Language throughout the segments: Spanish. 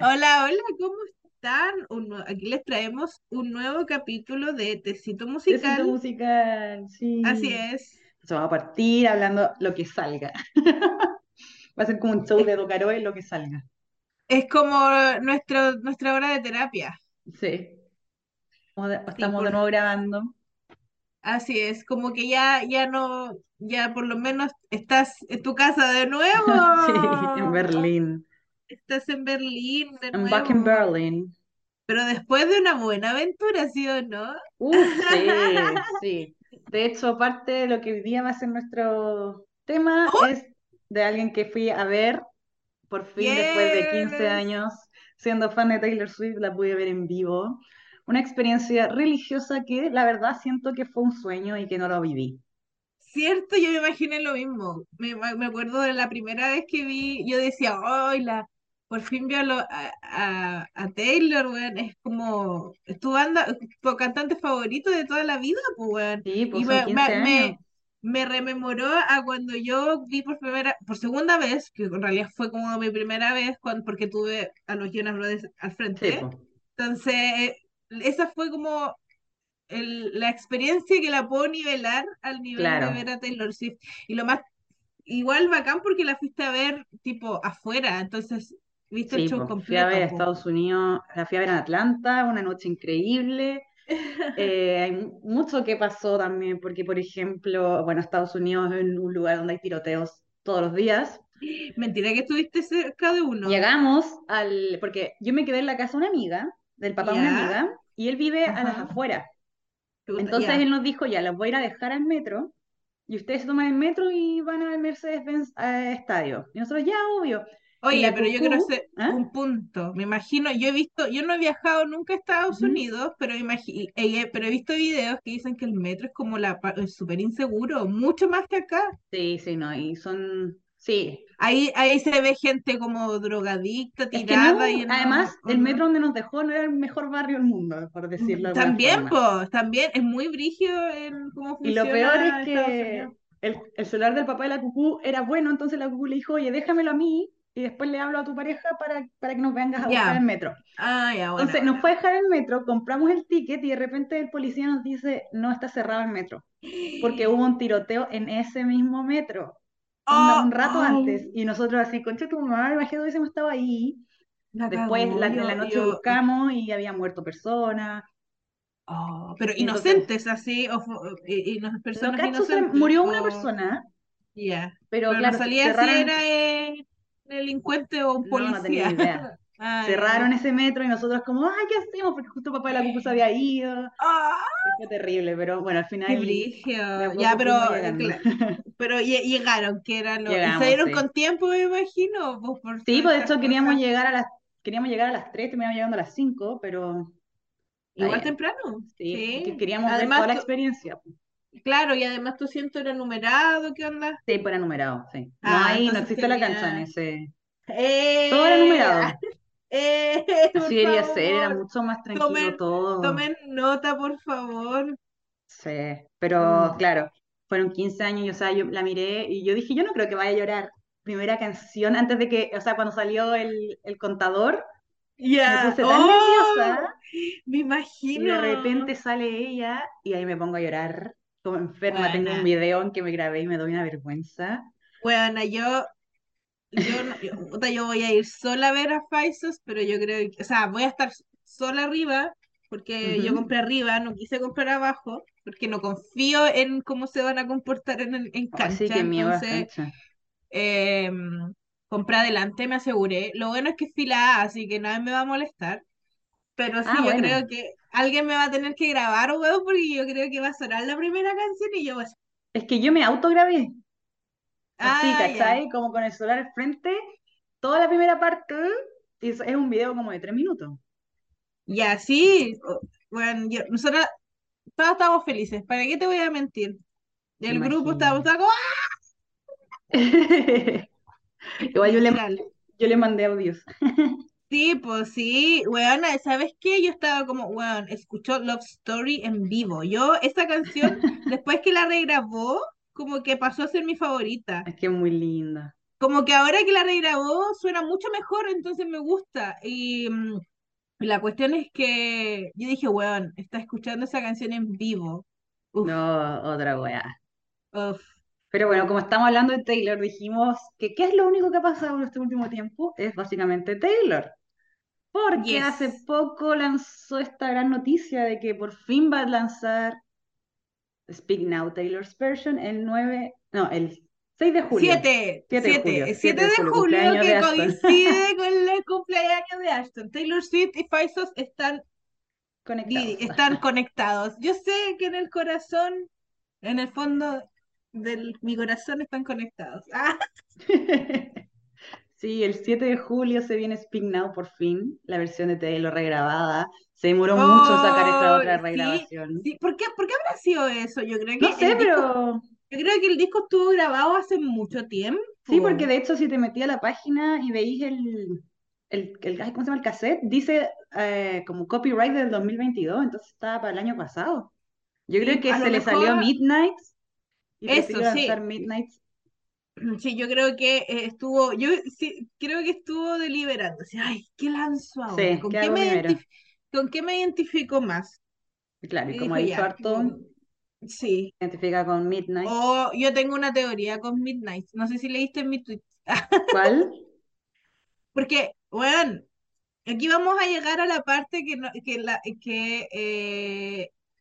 Hola, hola, ¿cómo están? Un aquí les traemos un nuevo capítulo de Tecito Tecito Musical. musical, Así sí. es. Entonces vamos a partir hablando lo que salga. Va a ser como un show de Docaroe lo que salga. es como nuestro, nuestra hora de terapia. Sí. Estamos Sí, de nuevo grabando. así es. Como que ya, ya no, ya por lo menos estás en tu casa de Sí, en nuevo. Berlín. Estás en Berlín de I'm back in. Berlin. Pero después de una buena aventura, ¿sí o no? Uf, sí, sí. De hecho, parte de lo que hoy día va a ser nuestro tema ¡Oh! es de alguien que fui a ver por fin después de 15 Yes. años siendo fan de Taylor Swift, la pude ver en vivo. Una experiencia religiosa que la verdad siento que fue un sueño y que no lo viví. Cierto, yo me imaginé lo mismo. Me, me acuerdo de la primera vez que vi, yo decía, ¡ay, la! Por fin veo a, a, a- Taylor, weón. Es como, es tu banda, tu cantante favorito de toda la vida, pues, weón. Sí, Y pues son me, 15 me, años. me, me rememoró a cuando yo vi por primera, por segunda vez, que en realidad fue como mi primera vez, cuando, porque tuve a los Jonas Brothers al Sí, frente. pues. Entonces, esa fue como el- la experiencia que la puedo nivelar al nivel de ver Claro. a Taylor Swift. Y lo más, igual bacán porque la fuiste a ver tipo afuera, entonces viste el Sí, show pues. Fui a ver a completo. Estados Unidos, la fui a ver en Atlanta, una noche increíble. Eh, hay mu- mucho que pasó también, porque por ejemplo, bueno, Estados Unidos es un lugar donde hay tiroteos todos los días. Mentira que estuviste cerca de uno. Llegamos al, porque yo me quedé en la casa de una amiga, del papá de una amiga, y él vive a las ajá, afueras. Entonces ya. él nos dijo, ya, los voy a ir a dejar al metro, y ustedes se toman el metro y van al Mercedes-Benz eh, Estadio. Y nosotros, ya, obvio. Oye, pero yo quiero cucú, hacer ¿ah? un punto. Me imagino, yo he visto, yo no he viajado nunca a Estados Ujú. Unidos, pero, eh, pero he visto videos que dicen que el metro es como la, súper inseguro, mucho más que acá. Sí, sí, no, y son, sí. Ahí, ahí se ve gente como drogadicta, Es que no, tirada y no, además, ¿o el no? metro donde nos dejó no era el mejor barrio del mundo, por decirlo Mm, alguna También, pues, también es muy brígido en cómo Y lo peor es funciona que el, el celular del papá de la cucú era bueno, entonces la cucú le dijo, oye, déjamelo a mí y después le hablo a tu pareja para, para que nos vengas a buscar Ya, metro. ah, Entonces nos fue a dejar el metro, compramos el ticket y de repente el policía nos dice, no está cerrado el metro, porque hubo un tiroteo en ese mismo metro, Oh, un rato oh, antes, y nosotros así, concha tu madre, imagínate hubiésemos estado ahí. la Después cagó, la- en la noche yo, buscamos y había muerto personas, oh, pero entonces, inocentes así, o y, y no personas inocentes, murió una persona, ya, pero pero claro, salía si cerraron, era eh, delincuente o un no policía. Cerraron ese metro y nosotros como, ay, ¿qué hacemos? Porque justo papá de la cucú se había ido. Ah, fue terrible, pero bueno, al final Ya, pero Pero lle- llegaron, que era lo... Y Llegamos, salieron sí. con tiempo, me imagino, pues por Sí, pues de hecho queríamos llegar a las, queríamos llegar a las 3, terminamos llegando a las 5, pero Igual temprano, Sí, queríamos ver toda la experiencia. Claro, y además tu asiento era numerado, ¿qué onda? Sí, pues era numerado, sí. No Ah, hay, no existe la cancha en ese. Todo era ¡Eh! numerado. ¡Eh! Así debería ser, era mucho más tranquilo tomen, todo. tomen nota, por favor. Sí, pero Mm. claro, fueron 15 años y, o sea, yo la miré y yo dije, yo no creo que vaya a llorar. Primera canción, antes de que, o sea, cuando salió el, el contador, me Ya, puse tan ¡Oh! nerviosa Me y de imagino. repente sale ella y ahí me pongo a llorar como enferma. Tengo un video en que me grabé y me doy una vergüenza. Bueno, yo, yo, no- yo, yo voy a ir sola a ver a Faisos, pero yo creo que, o sea, voy a estar sola arriba, porque yo compré arriba, no quise comprar abajo, porque no confío en cómo se van a comportar en, el- en Así cancha, que miedo entonces eh, compré adelante, me aseguré. Lo bueno es que es fila A, así que nadie me va a molestar, pero Ah, sí, yo bueno. creo que alguien me va a tener que grabar, weón, porque yo creo que va a sonar la primera canción y yo voy a... Es que yo me autograbé, así, Ah, ya. ¿cachai? Como con el celular al frente, toda la primera parte, y es es un video como de tres minutos. Y así, o- bueno, yo, nosotros todos estamos felices, ¿para qué te voy a mentir? Me El grupo estaba como, ¡ah! Igual yo le, yo le mandé audios. Sí, pues sí, weón, ¿sabes qué? Yo estaba como, weón, escuchó Love Story en vivo. Yo, esa canción, después que la regrabó, como que pasó a ser mi favorita. Es que es muy linda. como que ahora que la regrabó suena mucho mejor, entonces me gusta. Y mm, la cuestión es que yo dije, weón, está escuchando esa canción en vivo. Uf, No, otra weá. uf. Pero bueno, como estamos hablando de Taylor, dijimos que ¿qué es lo único que ha pasado en este último tiempo? Es básicamente Taylor. Porque Yes. hace poco lanzó esta gran noticia de que por fin va a lanzar Speak Now Taylor's Version el 9, no, el 6 de julio. Siete, 7 de siete, julio, siete 7 de de julio, julio que de coincide con el cumpleaños de Ashton. Taylor Swift y Faisos están, Conectados. están conectados. Yo sé que en el corazón, en el fondo de mi corazón están conectados. Ah, Sí, el 7 de julio se viene Speak Now por fin, la versión de Taylor regrabada. Se demoró mucho sacar esta oh, otra sí, regrabación. sí. ¿Por qué, por qué habrá sido eso? Yo creo que No sé, disco, pero yo creo que el disco estuvo grabado hace mucho tiempo. sí, porque de hecho si te metí a la página y veís el, el, el- ¿cómo se llama el cassette? Dice eh, como copyright del 2022, entonces estaba para el año pasado. Yo Sí, creo que se le salió Midnight y Eso, sí. Midnight. Sí, yo creo que eh, estuvo, yo sí, creo que estuvo deliberando. Así, Ay, ¿qué lanzo ahora? Sí, ¿Con ¿qué me ¿Con qué me identifico más? Claro, y Y como ha dijo, dicho ya, harto, mm, sí. identifica con Midnight. O yo tengo una teoría con Midnight. No sé si leíste en mi tweet. ¿Cuál? Porque, bueno, aquí vamos a llegar a la parte que no, que la, que, eh,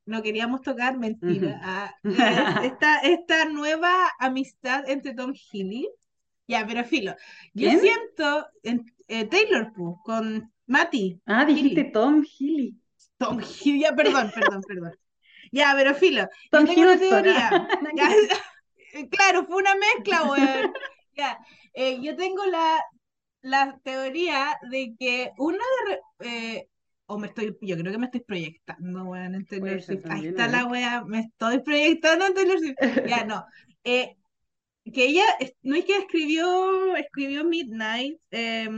no queríamos tocar, mentira. Ah, es esta, esta nueva amistad entre Tom Healy. Ya, pero filo. Yo ¿Quién? siento en, eh, Taylor Pu, con Matty. Ah, dijiste Healy. Tom Healy. Tom Healy, ya, perdón, perdón, perdón. Ya, pero filo. Tom yo tengo una teoría. Ya, claro, fue una mezcla, weón. Ya, eh, yo tengo la, la teoría de que una de... eh, o me estoy, yo creo que me estoy proyectando, weón, en Taylor Swift. Ahí está la wea, me estoy proyectando en Taylor Swift. Ya, no. Eh, que ella, no es que escribió, escribió Midnight, eh,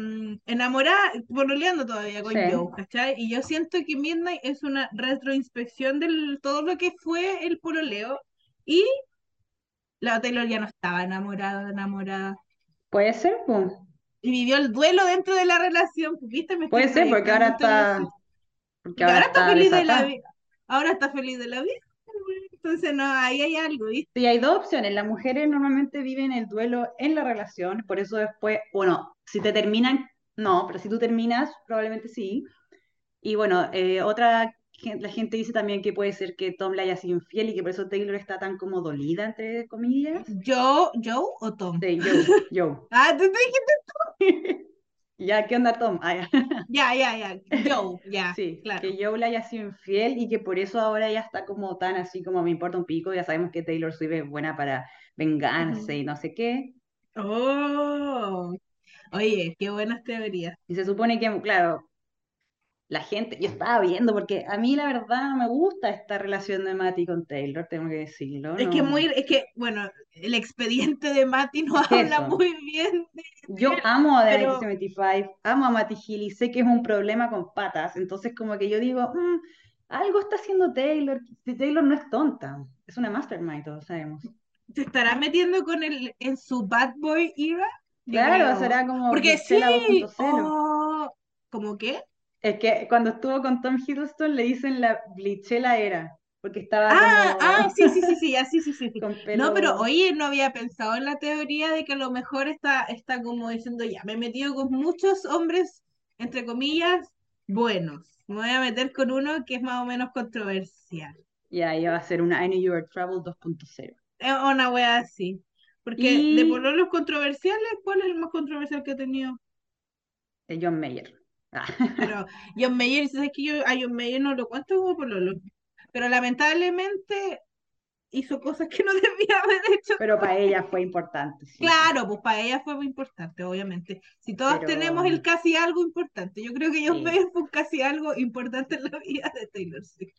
enamorada, pololeando todavía con Sí. Joe, ¿cachai? Y yo siento que Midnight es una retroinspección de todo lo que fue el pololeo y la Taylor ya no estaba enamorada, enamorada. Puede ser, pues. Y vivió el duelo dentro de la relación, ¿viste? Me Puede ser, porque ahora está. Porque ahora ahora está feliz de la desatada. vida. Ahora está feliz de la vida. Entonces, no, ahí hay algo, ¿viste? Sí, hay dos opciones. Las mujeres normalmente viven el duelo en la relación, por eso después, bueno, si te terminan, no, pero si tú terminas, probablemente sí. Y bueno, eh, otra, la gente dice también que puede ser que Tom le haya sido infiel y que por eso Taylor está tan como dolida, entre comillas. ¿Joe, Joe o Tom? Sí, Joe, Joe. Ah, tú te dijiste, Ya, ¿qué onda, Tom? Ah, ya. ya, ya, Joe, ya, Sí, claro. que Joe le haya sido infiel y que por eso ahora ya está como tan así como me importa un pico. Ya sabemos que Taylor Swift es buena para vengarse y no sé qué. Oh, oye, qué buenas teorías. Y se supone que, claro, la gente, yo estaba viendo, porque a mí la verdad me gusta esta relación de Matty con Taylor, tengo que decirlo. Es que muy, es que, bueno, el expediente de Mati no habla muy bien de Yo amo a The Pero- 1975, amo a Matty Healy, sé que es un problema con patas, entonces como que yo digo, "Mm, algo está haciendo Taylor, Taylor no es tonta, es una mastermind, todos sabemos. ¿Se estará metiendo con el en su bad boy era? Claro, será como Porque sí, 2.0. oh, ¿cómo qué? Es que cuando estuvo con Tom Hiddleston le dicen la Blichela era, porque estaba Ah, como ah, sí, sí, sí, sí, ya, sí, sí, sí. con pelo... No, pero oye, no había pensado en la teoría de que a lo mejor está, está como diciendo, ya, me he metido con muchos hombres, entre comillas, buenos. Me voy a meter con uno que es más o menos controversial. Ya, iba a ser una I Knew You Were Trouble 2.0. Es una wea así. Porque Y- de pololos controversiales, ¿cuál es el más controversial que he tenido? de John Mayer. Ah, Pero John Mayer, ¿sabes que yo a John Mayer no lo cuento como pololo? Pero lamentablemente hizo cosas que no debía haber hecho. Pero para ella fue importante, sí. Claro, pues para ella fue muy importante, obviamente. Si Pero- tenemos el casi algo importante, yo creo que John Sí. Mayer fue casi algo importante en la vida de Taylor Swift.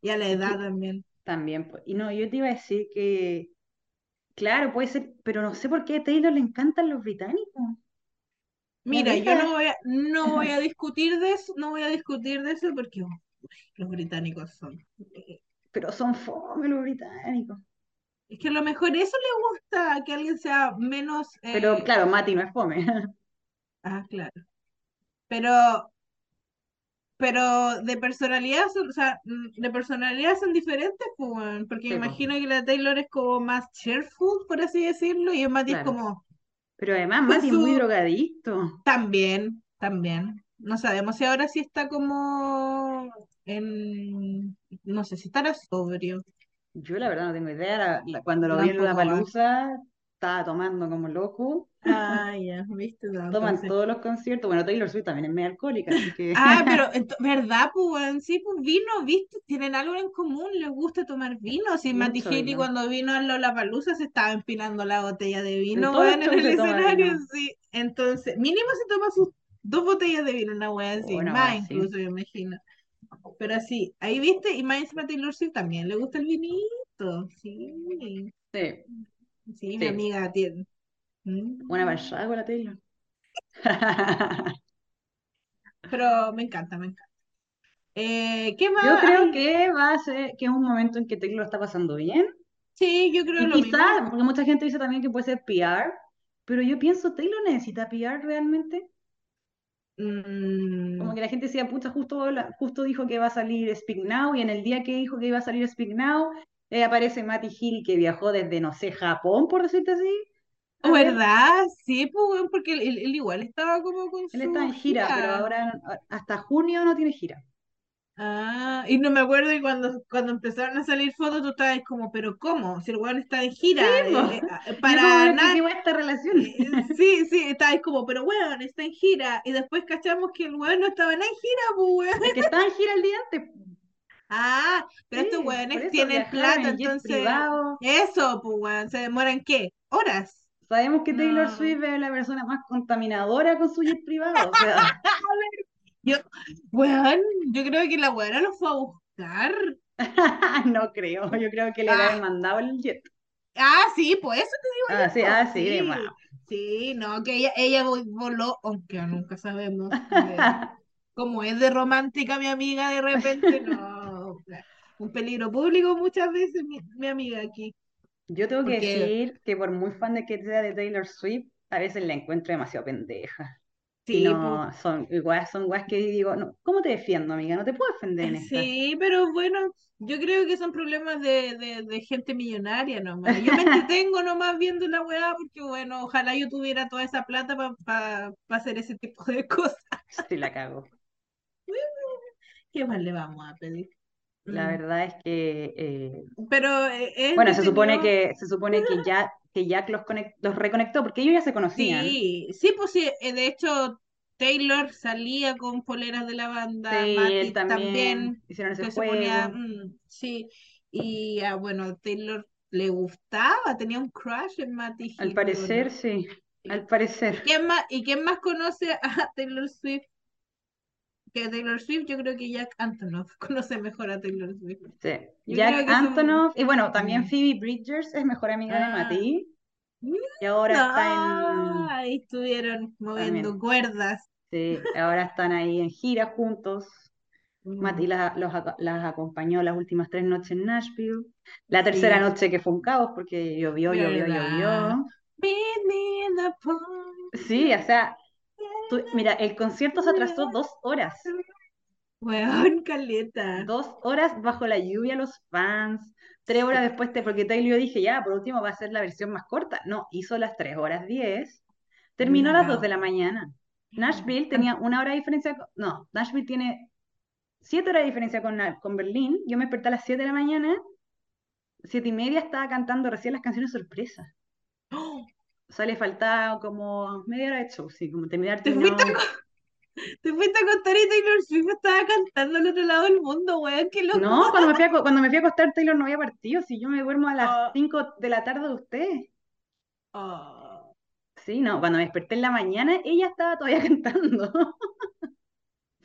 Y a la edad también. También, pues. Y no, yo te iba a decir que, claro, puede ser, pero no sé por qué a Taylor le encantan los británicos. Mira, yo no voy a, no voy a discutir de eso, no voy a discutir de eso porque uy, los británicos son. Pero son fome los británicos. Es que a lo mejor eso le gusta, que alguien sea menos... Pero eh, claro, Mati no es fome. Ah, claro. Pero, pero de personalidad, son- o sea, mm, de personalidad son diferentes, pues, porque Sí, pues, imagino que la Taylor es como más cheerful, por así decirlo, y el Mati es como Pero además Mati es muy drogadicto. También, también. No sabemos si ahora sí está como en... No sé si estará sobrio. Yo la verdad no tengo idea. La- la- cuando lo vi en weón. Palusa estaba tomando como loco. Ah, ya, viste, no, Toman entonces... todos los conciertos. Bueno, Taylor Swift también es medio alcohólica, así que Ah, pero, ¿verdad, pues? Sí, pues vino, ¿viste? Tienen algo en común, les gusta tomar vino. Si Matty mucho Healy cuando vino a Lollapalooza se estaba empinando la botella de En vino, en shows el escenario, vino. sí. Entonces, mínimo se toma sus dos botellas de vino, una weá así, wea más así. incluso, me imagino. Pero sí, ahí viste, y más encima Taylor Swift también, le gusta el vinito, sí. Sí, Sí, mi amiga tiene. Una Mm. pasada con la Taylor. Pero me encanta, me encanta. Eh, ¿qué Yo más? creo Ay, que va a ser, que es un momento en que Taylor lo está pasando bien. sí, yo creo Y lo mismo. quizás, porque mucha gente dice también que puede ser PR, pero yo pienso, ¿Taylor necesita PR realmente? Como Mm, que la gente decía, pucha, justo, justo dijo que va a salir Speak Now, y en el día que dijo que iba a salir Speak Now, eh, aparece Matty Hill que viajó desde, no sé, Japón, por decirte así. ¿verdad? Sí, pues, porque él, él- igual estaba como con él está su en gira, pero ahora hasta junio no tiene gira. Ah, y no me acuerdo y cuando, cuando empezaron a salir fotos, tú estabas como, ¿pero cómo? Si el weón está en Sí, gira, po. eh, eh, ah, para nada. esta relación. eh, sí, sí, estabas como, pero weón, está en gira. Y después cachamos que el weón no estaba en gira, pues, weón. Es que estaba en gira el día antes. Ah, pero estos Sí, weones eso tienen plata, en entonces, eso, pues, weón, ¿se demoran qué? ¿Horas? Sabemos que Taylor No. Swift es la persona más contaminadora con su jet privado. O sea, Yo, weón, yo creo que la weona lo fue a buscar. no creo. Yo creo que le Ah, habían mandado el jet. ah, sí, pues eso te digo Ah, sí, yo. ah, sí, Sí, no, que ella, ella vo- voló, aunque nunca sabemos de- cómo es de romántica mi amiga de repente, no. Un peligro público muchas veces, mi, mi amiga aquí. Yo tengo que decir que por muy fan de que sea de Taylor Swift, a veces la encuentro demasiado pendeja. Sí, pues, no, son igual, son guas que digo, no, ¿cómo te defiendo, amiga? No te puedo defender en sí, pero bueno, yo creo que son problemas de, de, de gente millonaria nomás. Yo me entretengo nomás viendo la weá porque, bueno, ojalá yo tuviera toda esa plata para hacer ese tipo de cosas. Sí, la cago. ¿Qué más le vamos a pedir? La Mm, verdad es que eh, Pero eh, Bueno, se supone que, se supone que ya, que Jack los, conec- los reconectó, porque ellos ya se conocían. Sí, sí, pues sí, eh, de hecho Taylor salía con poleras de la Sí, banda, él Matt también también, hicieron ese se ponía, juego. mm, sí, y ah, bueno, Taylor le gustaba, tenía un crush en Matty Al Healy, ¿o parecer, sí, al Sí. ¿Y parecer. quién más, y quién más conoce a Taylor Swift que a Taylor Swift? Yo creo que Jack Antonoff conoce mejor a Taylor Swift. Sí. Yo Jack son... Antonoff, y bueno, también mm, Phoebe Bridgers es mejor amiga de Ah, Mati, y ahora está no, en, ahí estuvieron moviendo también, cuerdas. sí, ahora están ahí en gira juntos. Mati Mm, las, los ac- las acompañó las últimas tres noches en Nashville. La tercera sí, noche que fue un caos porque llovió, llovió, llovió. Sí, o sea, mira, el concierto se atrasó dos horas. Weón, caleta. Dos horas bajo la lluvia los fans. Tres horas después, te, porque Taylor yo dije, ya, por último va a ser la versión más corta. No, hizo las tres horas diez. Terminó a las dos de la mañana. Nashville tenía una hora de diferencia. con- No, Nashville tiene siete horas de diferencia con, con Berlín. Yo me desperté a las siete de la mañana. Siete y media estaba cantando recién las canciones sorpresas. ¡Oh! O sea, le faltaba como media hora de show, sí, como terminar Te fuiste a, te fuiste a contar y Taylor Swift estaba cantando al otro lado del mundo, weón, qué loco. No, cuando me fui a, cuando me fui a acostar, Taylor no había partido. Si yo me duermo a las Oh, 5 de la tarde de usted. oh. Sí, no, cuando me desperté en la mañana, ella estaba todavía cantando.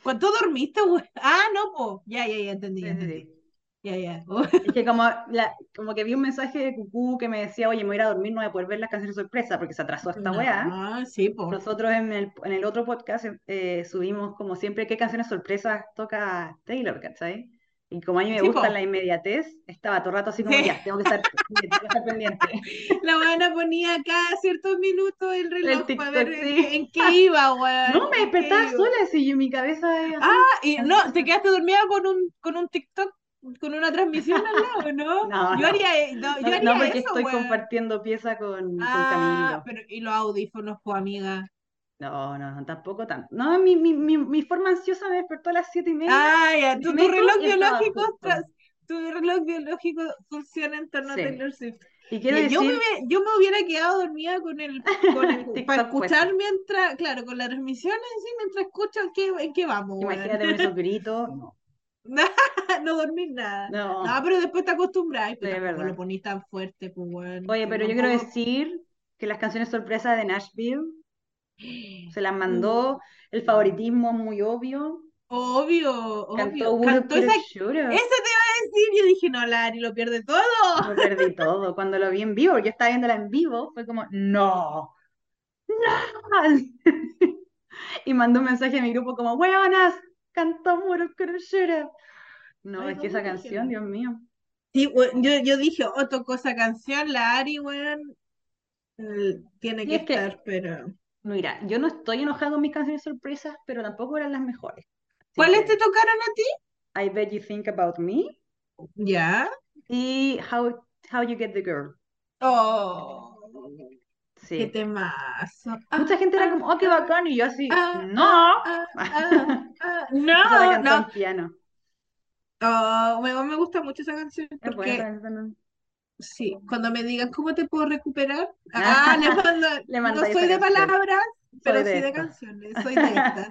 ¿Cuánto dormiste, weón? Ah, no, po. Ya, ya, ya entendí, Sí, ya sí, Ya, ya. Oh, Es que como, la, como que vi un mensaje de Cucú que me decía, oye, me voy a ir a dormir, no voy a poder ver las canciones sorpresa porque se atrasó esta weá. No, sí, po. Nosotros en el, en el otro podcast eh, subimos como siempre qué canciones sorpresas toca Taylor, ¿cachai? Y como a mí me Sí, gusta po. la inmediatez, estaba todo el rato así como, Sí. ya, tengo que estar, tengo que estar pendiente. La buena ponía cada ciertos minutos el El reloj para ver TikTok, en qué, sí. en qué iba, weón. No, me despertaba sola, así en mi cabeza así. Ah, y no, te quedaste dormida con un, con un TikTok, con una transmisión al lado, ¿no? No, Yo haría, eh, no, yo haría no, porque eso, estoy weón. compartiendo pieza con, con Ah, Camilo. pero y los audífonos, pues amiga. No, no, tampoco tanto. No, mi, mi, mi, mi forma ansiosa me despertó a las siete y media. Ah, ya, tu, reloj biológico, tras- tu reloj biológico funciona en torno Sí. a Taylor Swift. Y quiero Ya, yo, me decir, yo me hubiera quedado dormida con el, con el para escuchar mientras, claro, con la transmisión en sí, mientras escucho en qué, en qué vamos, imagínate con esos gritos. No, no dormir nada. No, no, pero después te acostumbras, pues Sí, tampoco lo verdad. ponís tan fuerte, pues weón. Oye, pero yo quiero decir que las canciones sorpresa de Nashville se las mandó, el favoritismo muy obvio. Obvio, Cantó obvio. Cantó esa. Esa te iba a decir, yo dije, no, Lari, lo pierde todo. Lo perdí todo. Cuando lo vi en vivo, yo estaba viéndola en vivo, fue como, no, no. Y mandó un mensaje a mi grupo como, huevonas, Would Coulda, Shoulda. No, Ay, es que ¿cómo esa canción? Dios mío. Sí, yo, yo dije, oh, tocó esa canción, la Ari, weón, eh, tiene que es que- estar, pero... Mira, yo no estoy enojada con mis canciones sorpresas, pero tampoco eran las mejores. Así ¿Cuáles que, te tocaron a ti? I Bet You Think About Me Ya. y How, How You Get the Girl. Oh, Sí. qué temazo. Mucha gente era como, oh, qué ah, bacán, y yo así, ah, no. ah, ah, ah, No, no. piano. Oh, me, me gusta mucho esa canción Es porque canción. sí, cuando me digan cómo te puedo recuperar, Ah, ah, le mando, le no mandáis soy de canción. palabras, pero Soy de sí de canciones, soy de estas.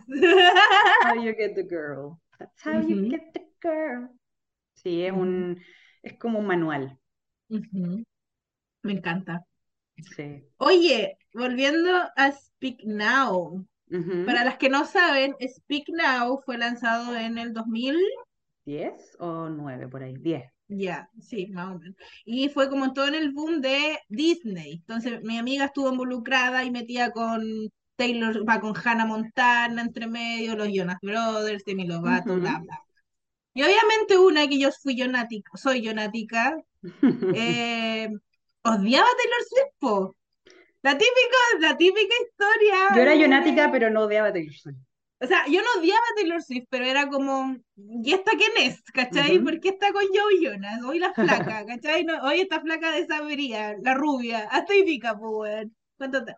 How You Get the Girl. That's how you get the girl. Sí, es un, es como un manual. Me encanta. Sí. Oye, volviendo a Speak Now. Para las que no saben, Speak Now fue lanzado en el 2000, ¿Diez o nueve por ahí? Diez. ya, sí, más o menos. Y fue como todo en el boom de Disney. Entonces, mi amiga estuvo involucrada y metía con Taylor, va con Hannah Montana entre medio, los Jonas Brothers, Demi Lovato, bla, bla. Y obviamente una que yo fui soy jonática, eh, odiaba Taylor Swift, po. La típica, la típica historia. Yo era yonática, pero no odiaba a Taylor Swift. O sea, yo no odiaba a Taylor Swift, pero era como, ¿y esta quién es? ¿Cachai? Ujú. ¿Por qué está con Joe Jonas? Hoy la flaca, ¿cachai? No, hoy esta flaca de sabería, la rubia, hasta típica, pues, weón. ¿Cuánto te-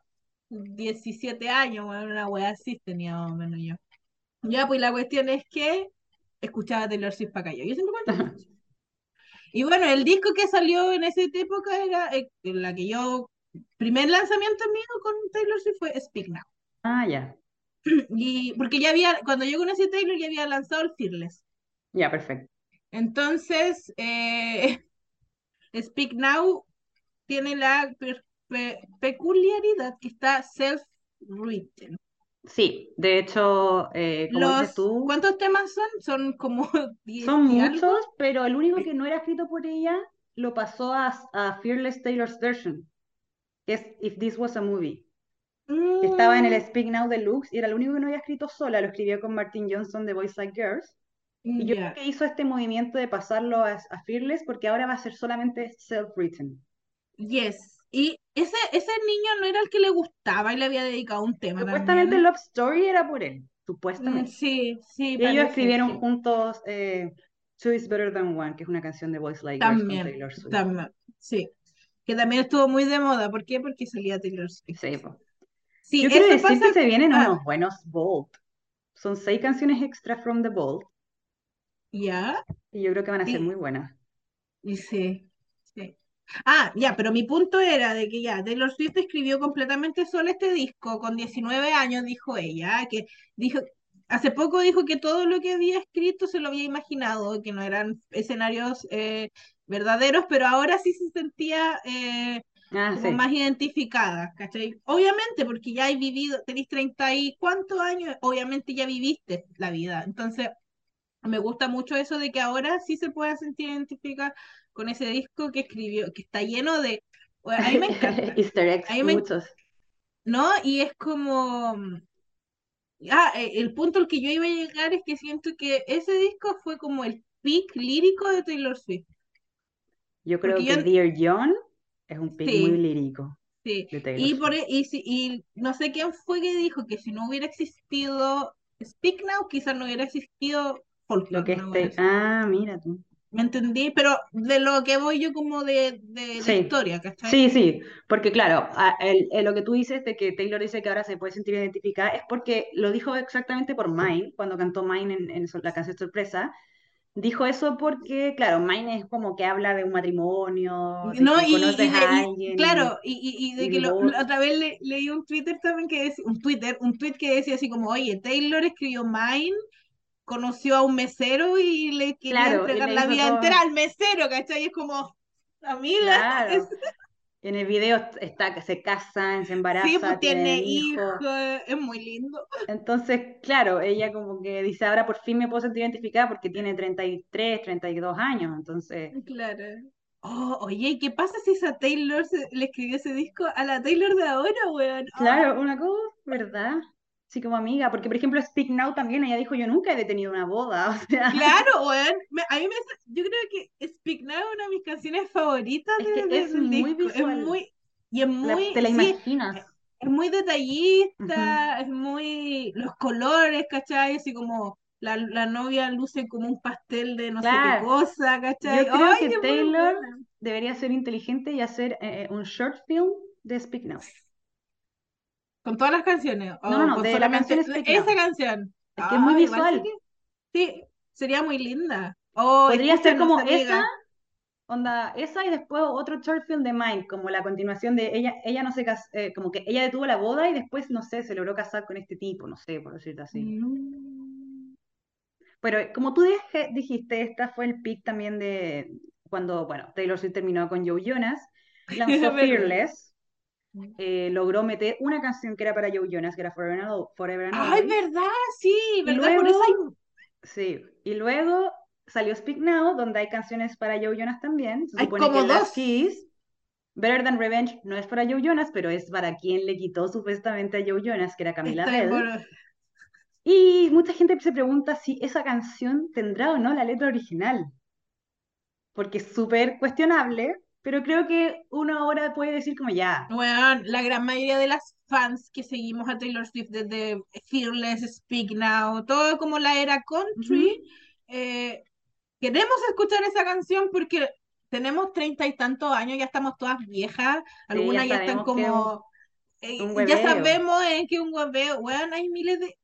17 años, weón, una wea así tenía más o menos yo. Ya, pues la cuestión es que escuchaba a Taylor Swift para acá. Yo siempre cuento. Y bueno, el disco que salió en esa época era eh, en la que yo, primer lanzamiento mío con Taylor Swift fue Speak Now. Ah, ya. Y porque ya había, cuando yo conocí a Taylor ya había lanzado el Fearless. Ya, perfecto. Entonces, eh, Speak Now tiene la pe- peculiaridad que está self-written. Sí, de hecho, eh, como Los, dices tú, ¿cuántos temas son? Son como 10 son algo. muchos, pero el único que no era escrito por ella lo pasó a, a Fearless Taylor's Version, que es If This Was a Movie, estaba en el Mm, Speak Now Deluxe y era el único que no había escrito sola, lo escribió con Martin Johnson de Boys Like Girls. Y yo creo que hizo este movimiento de pasarlo a, a Fearless porque ahora va a ser solamente self-written. Yes. Y ese, ese niño no era el que le gustaba y le había dedicado un tema Supuestamente también. Love Story era por él, Mm, supuestamente. sí, sí, Y ellos escribieron sí. juntos eh, Two is Better Than One, que es una canción de Boys Like Girls También, Taylor Swift. también, sí. Que también estuvo muy de moda. ¿Por qué? Porque salía Taylor Swift. Sí, po. Sí, Yo quiero decir pasa. que se vienen Ah, unos buenos Vault. Son seis canciones extra from the Vault ya, y yo creo que van a ser muy buenas. y sí. Ah, ya, pero mi punto era de que ya, Taylor Swift escribió completamente sola este disco, con 19 años, dijo ella, que dijo, hace poco dijo que todo lo que había escrito se lo había imaginado, que no eran escenarios eh, verdaderos, pero ahora sí se sentía eh, Ah, como sí. más identificada, ¿cachai? Obviamente, porque ya hay vivido, tenés 30 y cuántos años, obviamente ya viviste la vida, entonces me gusta mucho eso de que ahora sí se pueda sentir identificada con ese disco que escribió, que está lleno de, bueno, a mí me encanta, Easter eggs, me, muchos. ¿no? Y es como, Ah, eh, el punto al que yo iba a llegar es que siento que ese disco fue como el peak lírico de Taylor Swift. Yo creo Porque que yo- Dear John es un pick Sí. muy lírico Sí, y, por, e- y, y no sé quién fue que dijo que si no hubiera existido Speak Now, quizás no hubiera existido Lo Folklore. que una es wea te- así. Ah, mira tú. ¿Me entendí? Pero de lo que voy yo como de, de la Sí. historia, ¿cachai? Sí, sí, porque claro, a- el- el- lo que tú dices de que Taylor dice que ahora se puede sentir identificada es porque lo dijo exactamente por Mine, cuando cantó Mine en, en la canción sorpresa. Dijo eso porque, claro, Mine es como que habla de un matrimonio, de No, que y, y conoces de, a y- alguien y, claro, y, y- y de y que lo- otra vez le- leí un Twitter también que decía, un Twitter, un tweet que decía así como, oye, Taylor escribió Mine, conoció a un mesero y le quería Claro, entregar la vida todo- entera al mesero, ¿cachai? Y es como, amiga, Claro. En el video está que se casan, se sí, embaraza, pues tiene hijos. hijos, es muy lindo. Entonces, claro, ella como que dice, ahora por fin me puedo sentir identificada porque tiene 33, 32 años. Entonces, Claro. Oh, oye, ¿y qué pasa si esa Taylor se- le escribió ese disco a la Taylor de ahora, weón? Oh, claro, una cosa, ¿verdad? Sí, como amiga, porque por ejemplo Speak Now también, ella dijo, yo nunca he detenido una boda, o sea, Claro, weón. Me- a mí me, yo creo que Speak Now es una de mis canciones favoritas es que de- es del muy disco. Es visual, muy, y es la- muy, te la sí, imaginas. es muy detallista, es muy, los colores, ¿cachai? Así como la, la novia luce como un pastel de no sé qué cosa, ¿cachai? Yo creo Ay, que Taylor buena. debería ser inteligente y hacer eh, un short film de Speak Now. Con todas las canciones, o No, no, no, con de la solamente canción esa canción. Es que es muy igual visual. sí, sería muy linda. Oh, Podría ser como esa, onda, esa y después otro short film de Mine, como la continuación de ella, ella no se cas- eh, como que ella detuvo la boda y después, no sé, se logró casar con este tipo, no sé, por decirlo así. Mm. Pero eh, como tú dije- dijiste, esta fue el pick también de cuando, bueno, Taylor Swift terminó con Joe Jonas, lanzó. Fearless, eh, logró meter una canción que era para Joe Jonas, que era Forever and, Forever and Ay, verdad, sí, verdad, por eso luego, hay- sí, y luego salió Speak Now, donde hay canciones para Joe Jonas también. Se Hay como que dos. Kiss, Better Than Revenge, no es para Joe Jonas, pero es para quien le quitó supuestamente a Joe Jonas, que era Camila Bell. Y mucha gente se pregunta si esa canción tendrá o no la letra original, porque es súper cuestionable, pero creo que uno ahora puede decir como ya, Bueno, la gran mayoría de las fans que seguimos a Taylor Swift desde Fearless, Speak Now, todo como la era country, ujú, eh, queremos escuchar esa canción porque tenemos treinta y tantos años, ya estamos todas viejas, sí, ya algunas ya están como, eh, un ya sabemos en que un hueveo, weón, hay miles de...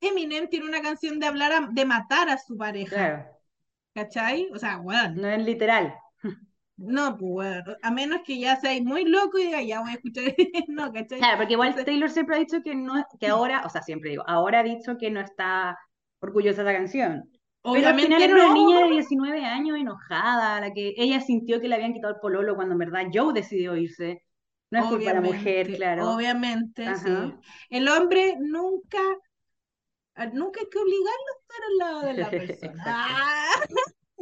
Eminem tiene una canción de hablar, a- de matar a su pareja, Claro, ¿cachai? O sea, weón, no es literal. No, pues weón, a menos que ya seáis muy loco y diga, ya voy a escuchar, no, ¿cachai? Claro, porque igual Taylor siempre ha dicho que no, que ahora, o sea, siempre digo, ahora ha dicho que no está orgullosa de la canción. Pero al final obviamente era una no, niña de 19 años enojada, la que ella sintió que le habían quitado el pololo cuando en verdad Joe decidió irse. No es culpa de la mujer, obviamente, claro. obviamente, Ajá. sí. El hombre nunca, nunca hay que obligarlo a estar al lado de la persona.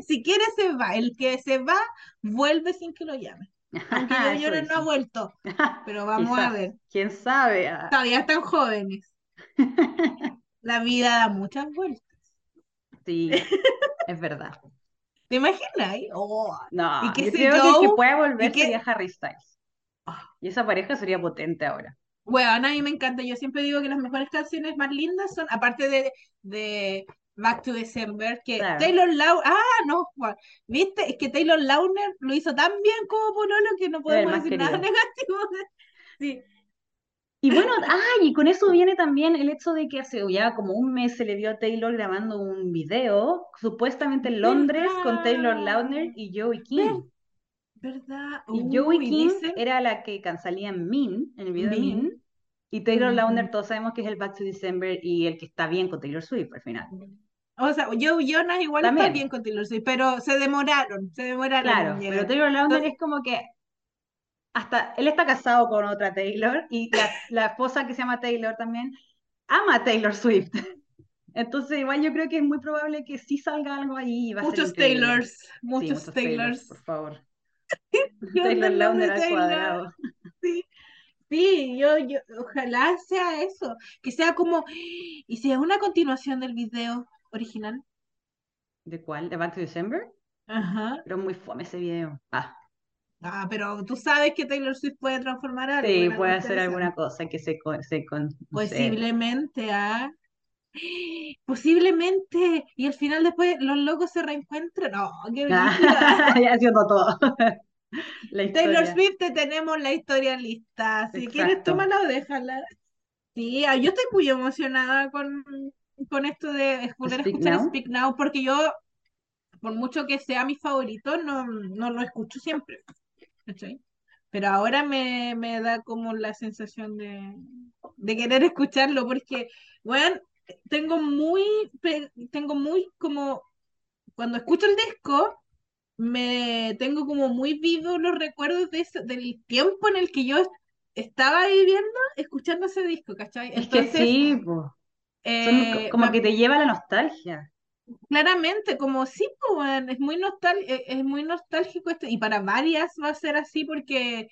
Si quiere se va, el que se va vuelve sin que lo llame. Aunque yo, Eso no ha vuelto, pero vamos a ver. quién sabe. Ah. Todavía están jóvenes. La vida da muchas vueltas. Sí, es verdad. ¿Te imaginas? Oh, No, y que yo creo que que Joe, pueda y volver que, sería Harry Styles. ah, Y esa pareja sería potente ahora. Bueno, a mí me encanta. Yo siempre digo que las mejores canciones más lindas son, aparte de, de Back to December, que Claro. Taylor Lautner. Ah, no, Juan, ¿viste? Es que Taylor Lautner lo hizo tan bien como Pololo que no podemos decir nada negativo. Sí. Y bueno, ay, y con eso viene también el hecho de que hace ya como un mes se le vio a Taylor grabando un video, supuestamente en Londres, con Taylor Lautner y Joey King. ¿Verdad? Y Joey Uy, King dicen. era la que can- salía en el video de Mean. Y Taylor Lautner todos sabemos que es el Back to December y el que está bien con Taylor Swift al final. O sea, Joe Jonas igual está También. bien con Taylor Swift, pero se demoraron, se demoraron Claro, pero. Taylor Lautner Entonces, es como que hasta él está casado con otra Taylor y la, la esposa que se llama Taylor también ama a Taylor Swift. Entonces, igual yo creo que es muy probable que sí salga algo ahí y va a ser muchos. Taylors, Sí, muchos muchos Taylors, Taylors. por favor. ¿Qué onda Taylor Lautner al cuadrado. Sí. Sí, yo, yo, ojalá sea eso, que sea como, y sea una continuación del video original. ¿De cuál? ¿De Back to December? Ajá. Pero muy fome ese video. Ah, Ah, pero tú sabes que Taylor Swift puede transformar algo sí, puede hacer alguna cosa que se, se con, no sé. Posiblemente, ¿ah? Posiblemente. Y al final después los locos se reencuentran. No, qué brígida. Ya haciendo todo. Taylor. Swift, te tenemos la historia lista. Si quieres, Exacto. tómala o déjala. Sí, ah, yo estoy muy emocionada con, con esto de a Speak escuchar Now. Speak Now, porque yo, por mucho que sea mi favorito, no, no lo escucho siempre. Pero ahora me, me da como la sensación de, de querer escucharlo, porque, bueno, tengo muy, tengo muy como, cuando escucho el disco, me tengo como muy vivos los recuerdos de ese- del tiempo en el que yo estaba viviendo escuchando ese disco, ¿cachai? Es que sí. Son eh, como que te lleva a la nostalgia. Claramente, como sí, pues, es muy nostal eh, es muy nostálgico esto, y para varias va a ser así porque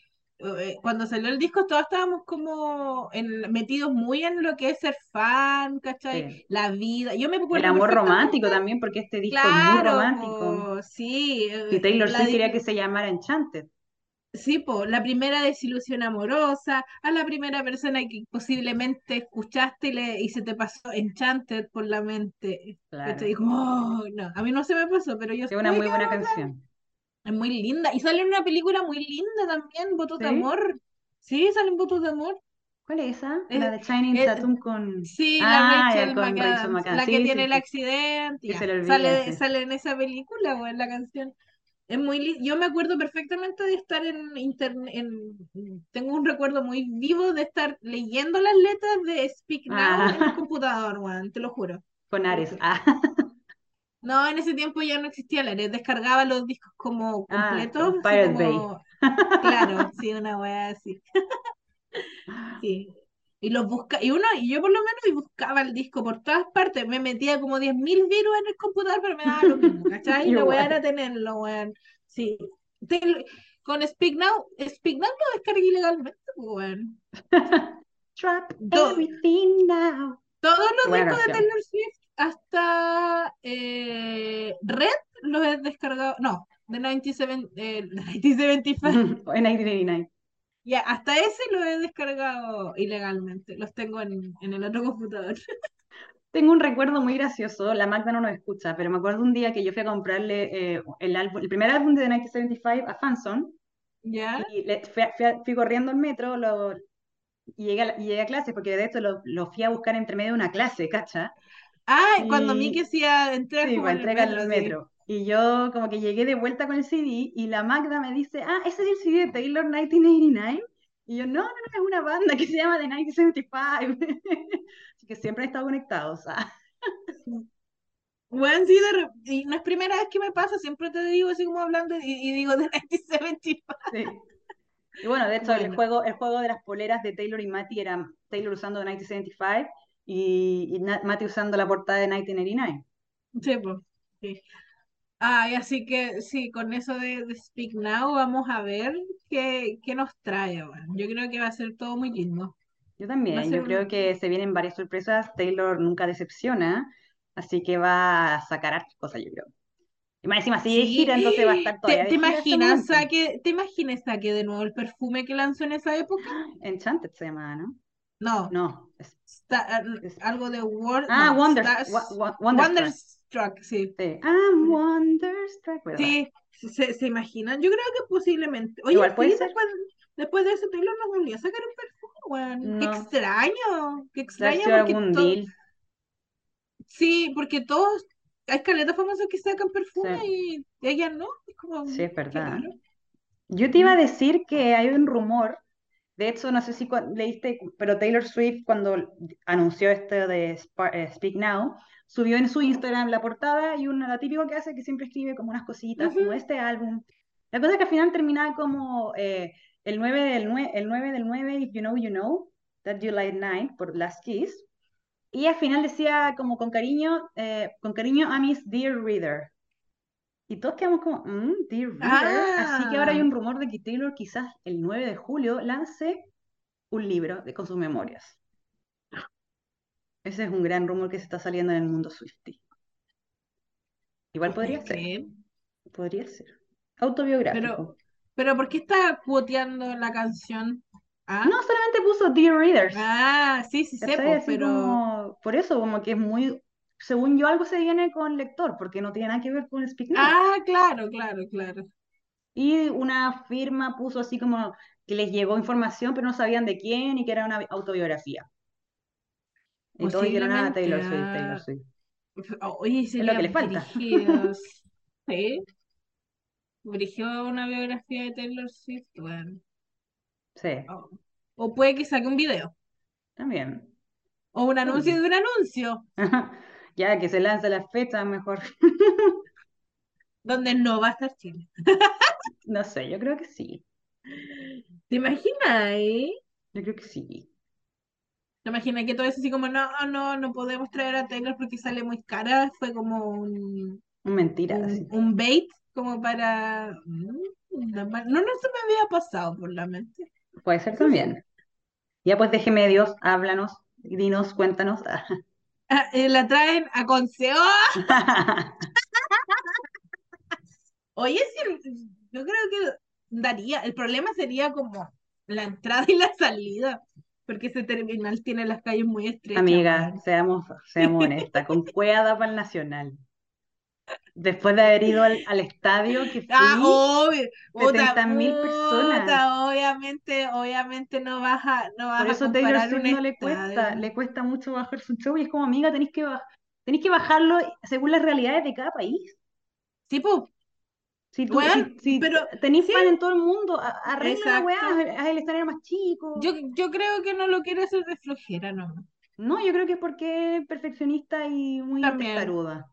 cuando salió el disco todos estábamos como en- metidos muy en lo que es ser fan, ¿cachai? Sí. La vida. Yo me El acuerdo amor perfectamente, romántico también, porque este disco es muy claro, romántico. sí, eh, Taylor Swift quería que se llamara Enchanted. sí, pues, la primera desilusión amorosa, a la primera persona que posiblemente escuchaste y, le, y se te pasó Enchanted por la mente. Que te Claro. dijo, "Oh, no, a mí no se me pasó, pero yo Es una muy buena canción. Es muy linda. Y sale en una película muy linda también, Votos de ¿Sí? Amor. Sí, salen Votos de Amor. ¿Cuál es esa? La Eh, de Shining eh, Tatum con... sí, la Ah, Rachel con McAdams, McAdams. la que Sí, tiene sí, el accidente, se olvida, Sale, sale en esa película o en la canción. Es muy Yo me acuerdo perfectamente de estar en internet, en... tengo un recuerdo muy vivo de estar leyendo las letras de Speak Now en el Ah, computador, weón, te lo juro, con Ares. Ah, No, en ese tiempo ya no existía la red, descargaba los discos como ah, completos, Pirate Bay. como, claro, sí, una weá así. Sí. Y los busca, y uno, y yo por lo menos y buscaba el disco por todas partes, me metía como 10.000 virus en el computador, pero me daba lo mismo, ¿cachai? La weá era tenerlo, weón. Sí. Te- con Speak Now, Speak Now lo descargué ilegalmente, pues, weón. Drop To- everything now. todos los discos de. Taylor Swift, hasta eh, Red, los he descargado, no, de 97, eh, 1975. En 1989. Ya, hasta ese lo he descargado ilegalmente. Los tengo en, en el otro computador. Tengo un recuerdo muy gracioso, la Magda no nos escucha, pero me acuerdo un día que yo fui a comprarle eh, el, álbum, el primer álbum de The 1975 a Fanson ¿Ya? y le, fui, a- fui a- fui corriendo al metro lo, y, llegué a, y llegué a clase, porque de hecho lo, lo fui a buscar entre medio de una clase, ¿cacha? Ah, cuando Miki Y hacía entregas sí, como para en el metro, el sí. metro. Y yo como que llegué de vuelta con el CD y la Magda me dice, ah, ese es el CD de Taylor 1989. Y yo, no, no, no, es una banda que se llama The 1975. Así que siempre he estado conectados. ah. Bueno, sí, de y no es primera vez que me pasa, siempre te digo así como hablando y, y digo de 1975. Sí. Y bueno, de hecho, el Bueno, juego, el juego de las poleras de Taylor y Matty era Taylor usando The 1975 y, y Matty usando la portada de 1989. sí, pues, sí. Ah, y así que sí, con eso de, de Speak Now vamos a ver qué, qué nos trae, bueno. Yo creo que va a ser todo muy lindo. Yo también, yo creo un... que se vienen varias sorpresas. Taylor nunca decepciona, así que va a sacar cosas, yo creo. Y más encima sigue de gira, entonces va a Sí, estar ¿te, todavía te ese imaginas saque, te imaginas saque de nuevo el perfume que lanzó en esa época? Enchanted se llama, ¿no? No, No. es- sta- es- algo de Word, ah, no, Wonders, Stars, Wa- Wa- Wonderstruck. Wonderstruck, sí. Sí. I'm Wonderstruck, ¿verdad? Sí, se, se imaginan. Yo creo que posiblemente. Oye, Igual puede sí, ser. después, después de eso Taylor no volvió a sacar un perfume, weón. Qué extraño, qué extraño porque algún todo, deal. sí, porque todos, hay caletas famosas que sacan perfume Sí, y ella no, es como, sí, es verdad. Yo te iba a Mm. decir que hay un rumor, de hecho, no sé si leíste, pero Taylor Swift cuando anunció esto de Spa- eh, Speak Now, subió en su Instagram la portada y una, la típico que hace que siempre escribe como unas cositas, como Ujú. este álbum. La cosa es que al final terminaba como eh, el 9 del 9, el 9 del 9, If You Know, You Know, That You Like Night, por Last Kiss. Y al final decía como con cariño, eh, con cariño a mis Dear Reader. Y todos quedamos como, "Mm, Dear Reader. Así que ahora hay Ah, un rumor de que Taylor quizás el 9 de julio lance un libro de, con sus memorias. Ese es un gran rumor que se está saliendo en el mundo Swiftie. Igual podría ser. ¿Qué? Podría ser. Autobiográfico. Pero, pero ¿por qué está cuoteando la canción? ¿Ah? No, solamente puso Dear Readers. Ah, sí, sí, sé, Así pero como- por eso, como que es muy, según yo, algo se viene con lector, porque no tiene nada que ver con Speak Now. Ah, claro, claro, claro. Y una firma puso así como que les llegó información, pero no sabían de quién y que era una autobiografía. Todos dijeron, ah, Taylor Swift, ah, Taylor Swift. Oye, sería que le falta. Sí. Una biografía de Taylor Swift, bueno. Sí, O, o puede que saque un video. también. O un anuncio de un anuncio. Ya que se lanza la fecha, mejor. Donde no va a estar Chile. No sé, yo creo que sí. ¿Te imaginas, eh? Yo creo que sí. ¿Te imaginas que todo eso así como, no, no, no podemos traer a Taylor porque sale muy cara? Fue como un, Mentira, un, un bait como para... Mm, no no se me había pasado por la mente. Puede ser también. Ya pues déjeme Dios, háblanos, dinos, cuéntanos. Ah, eh, la traen a Conseo. Oye, sí, yo creo que daría, el problema sería como la entrada y la salida, porque ese terminal tiene las calles muy estrechas. Amiga, seamos, seamos honestas, con cueva para el Nacional. Después de haber ido al, al estadio que fui, Ah, obvio, 70.000 personas. puta, obviamente, obviamente no vas a, no vas por a eso Taylor Swift no le cuesta, le cuesta mucho bajar su show y es como, amiga, tenéis que, baj- tenéis que bajarlo según las realidades de cada país. Sí, pues, Si tú, Weón, si, si pero tenéis sí. fan en todo el mundo, arregla la weá, haz el escenario más chico. yo, yo creo que no lo quiere hacer de flojera, no. No, yo creo que es porque es perfeccionista y muy testaruda.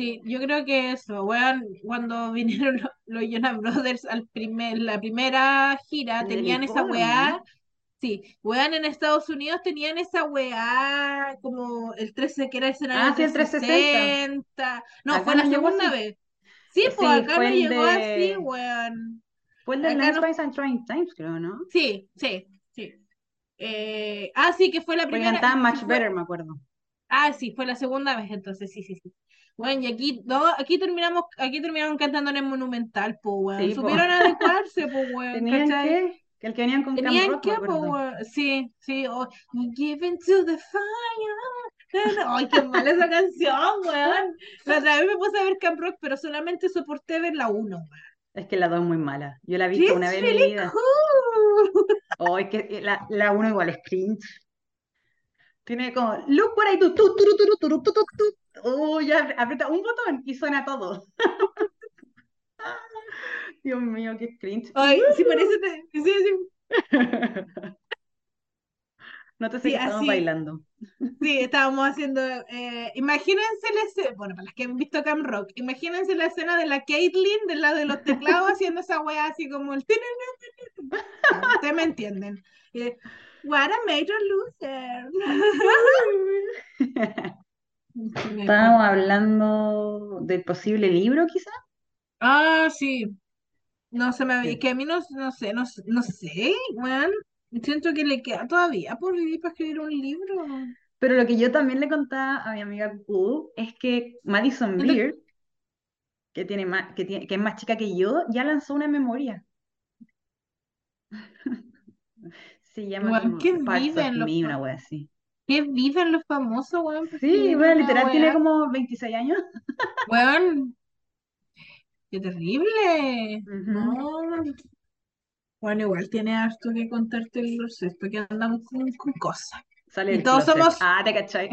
Sí, yo creo que eso, weón, cuando vinieron los, los Jonas Brothers al primer, la primera gira, tenían esa weá, sí, weón, en Estados Unidos tenían esa weá, como el 13, que era el escenario Ah, sí, el 360, no, Acá fue la segunda así. vez, sí, Sí, pues acá fue no llegó de- así, weón, Fue el de Acá no- Spice and Trying Times, creo, ¿no? sí, sí, sí, Eh, ah, sí, que fue la Porque primera, cantaban que Much fue- Better, me acuerdo. Ah, sí, fue la segunda vez, entonces, sí, sí, sí. Bueno, y aquí, no, aquí terminamos, aquí terminaron cantando en el Monumental, pues, weón. Sí, po. Supieron adecuarse, pues, weón, ¿Tenían que? Que el que venían con Tenían Rock, que, weón. Sí, sí, oh, Given to the fire. Ay, qué mala esa canción, weón. La otra vez me puse a ver Camp Rock, pero solamente soporté ver la 1, weón. Es que la dos es muy mala. Yo la he visto una vez en mi vida. cool. Oh, es que la, la uno igual es cringe. Tiene como, look what I do. Tu, tu, tu, tu, tu, tu, tu, tu. Ya aprieta un botón y suena todo. Dios mío, qué cringe. Ay, sí, parece, sí, sí, No te sé Sí, bailando. Sí, estábamos haciendo. eh, imagínense la escena. Bueno, para las que han visto Cam Rock, imagínense la escena de la Caitlyn del lado de los teclados haciendo esa wea así como el. Ustedes me entienden. Eh, What a major loser. Estábamos hablando del posible libro, quizá. Ah, sí. No se me Sí. que a mí no, no sé, no, sé- no sé, weón. Siento que le queda todavía por vivir para escribir un libro. Pero lo que yo también le contaba a mi amiga Q es que Madison Beer, que tiene más, que tiene, que es más chica que yo, ya lanzó una memoria. Se llama como ¿qué Parts of Me, una wea así. ¿Qué viven los famosos, weón? para Sí, una literal tiene como 26 años. Weón, qué terrible. No. Bueno, igual tiene harto que contarte el esto que andamos con, con cosas. Sale Y todos closet. somos- Ah, te cachai.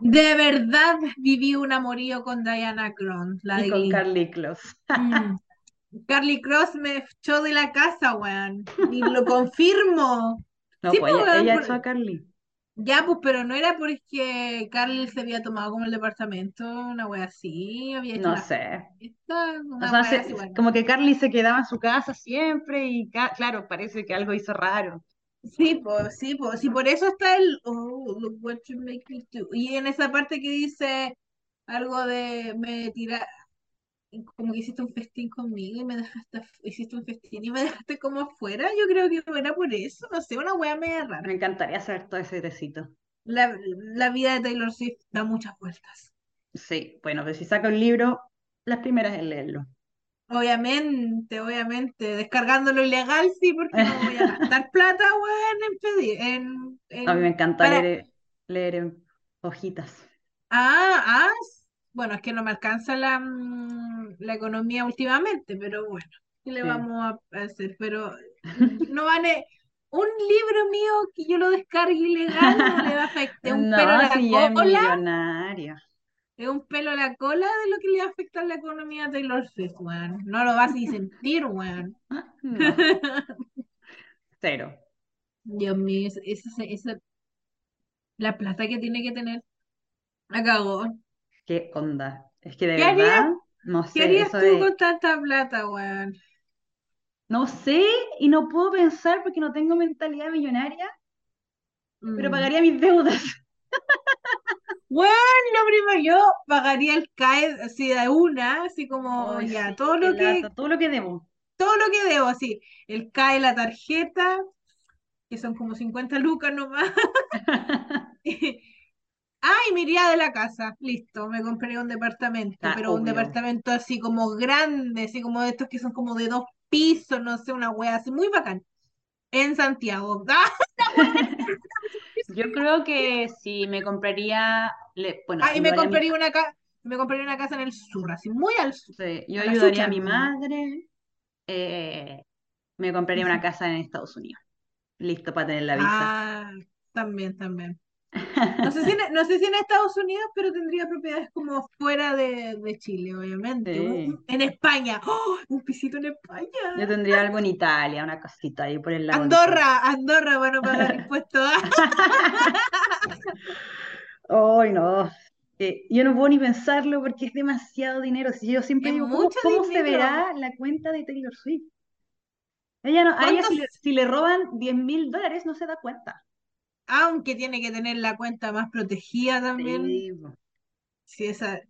De verdad viví un amorío con Diana Cron, la Y de con Glee. Carly Close. Mm. Carly Cross me echó de la casa, weón. Y lo confirmo. No, Sí, pues pues, ella, weón, ella por- echó a Carly. Ya, pues, pero no era porque Carly se había tomado como el departamento, una wea así, había hecho No una sé. fiesta, O una sea, wea se- así, bueno. como que Carly se quedaba en su casa siempre y ca- claro, parece que algo hizo raro. Sí, pues, sí, pues, sí, por eso está el, oh, look what you make me do. Y en esa parte que dice algo de me tira, como que hiciste un festín conmigo y me dejaste, hiciste un festín y me dejaste como afuera. Yo creo que era por eso, no sé, una wea media rara. Me encantaría saber todo ese tecito. La, la vida de Taylor Swift da muchas vueltas. Sí, bueno, pero si saca un libro, las primeras en leerlo. Obviamente, obviamente, descargándolo ilegal, sí, porque no voy a gastar plata, weón, en pedir, en, A mí me en- encanta para, leer, leer en hojitas. ah, ah, bueno, es que no me alcanza la, mm, la economía últimamente, pero bueno, ¿qué le Sí. vamos a hacer? Pero no vale, un libro mío que yo lo descargue ilegal no le va a afectar un pelo a la si cola, es un pelo a la cola de lo que le va a afectar la economía a Taylor Swift, weón, no lo vas a sentir, weón. No, cero. Dios mío, esa, esa, esa- la plata que tiene que tener, la cagó. ¿Qué onda? Es que de ¿Qué harías, no qué harías tú de, con tanta plata, weón? no sé y no puedo pensar porque no tengo mentalidad millonaria, pero Mm. pagaría mis deudas. Weón, lo primero, yo pagaría el CAE así de una, así como ya, sí, todo lo que, todo lo que debo. todo lo que debo, así, el CAE, la tarjeta, que son como 50 lucas nomás. Ay, me iría de la casa, listo, me compraría un departamento, Está pero un departamento así como grande, así como de estos que son como de dos pisos, no sé, una wea así, muy bacán, en Santiago. ¡Ah! Yo creo que si me compraría, le- bueno, Ah, y me mi, compraría una casa, me compraría una casa en el sur, así, muy al sur, sí, yo a ayudaría a mi madre, eh, me compraría una casa en Estados Unidos, listo para tener la visa. Ah, también, también. No sé si en, no sé si en Estados Unidos, pero tendría propiedades como fuera de, de Chile, obviamente. Sí. un- en España. ¡Oh! Un pisito en España. Yo tendría algo en Italia, una casita ahí por el lado Andorra, Andorra para no pagar impuestos. Ay, no. Eh, yo no puedo ni pensarlo porque es demasiado dinero. Si yo siempre Es digo, ¿cómo, se verá la cuenta de Taylor Swift? Ella no, a ella si le, si le roban 10 mil dólares no se da cuenta. Aunque tiene que tener la cuenta más protegida también. Sí. Si esa,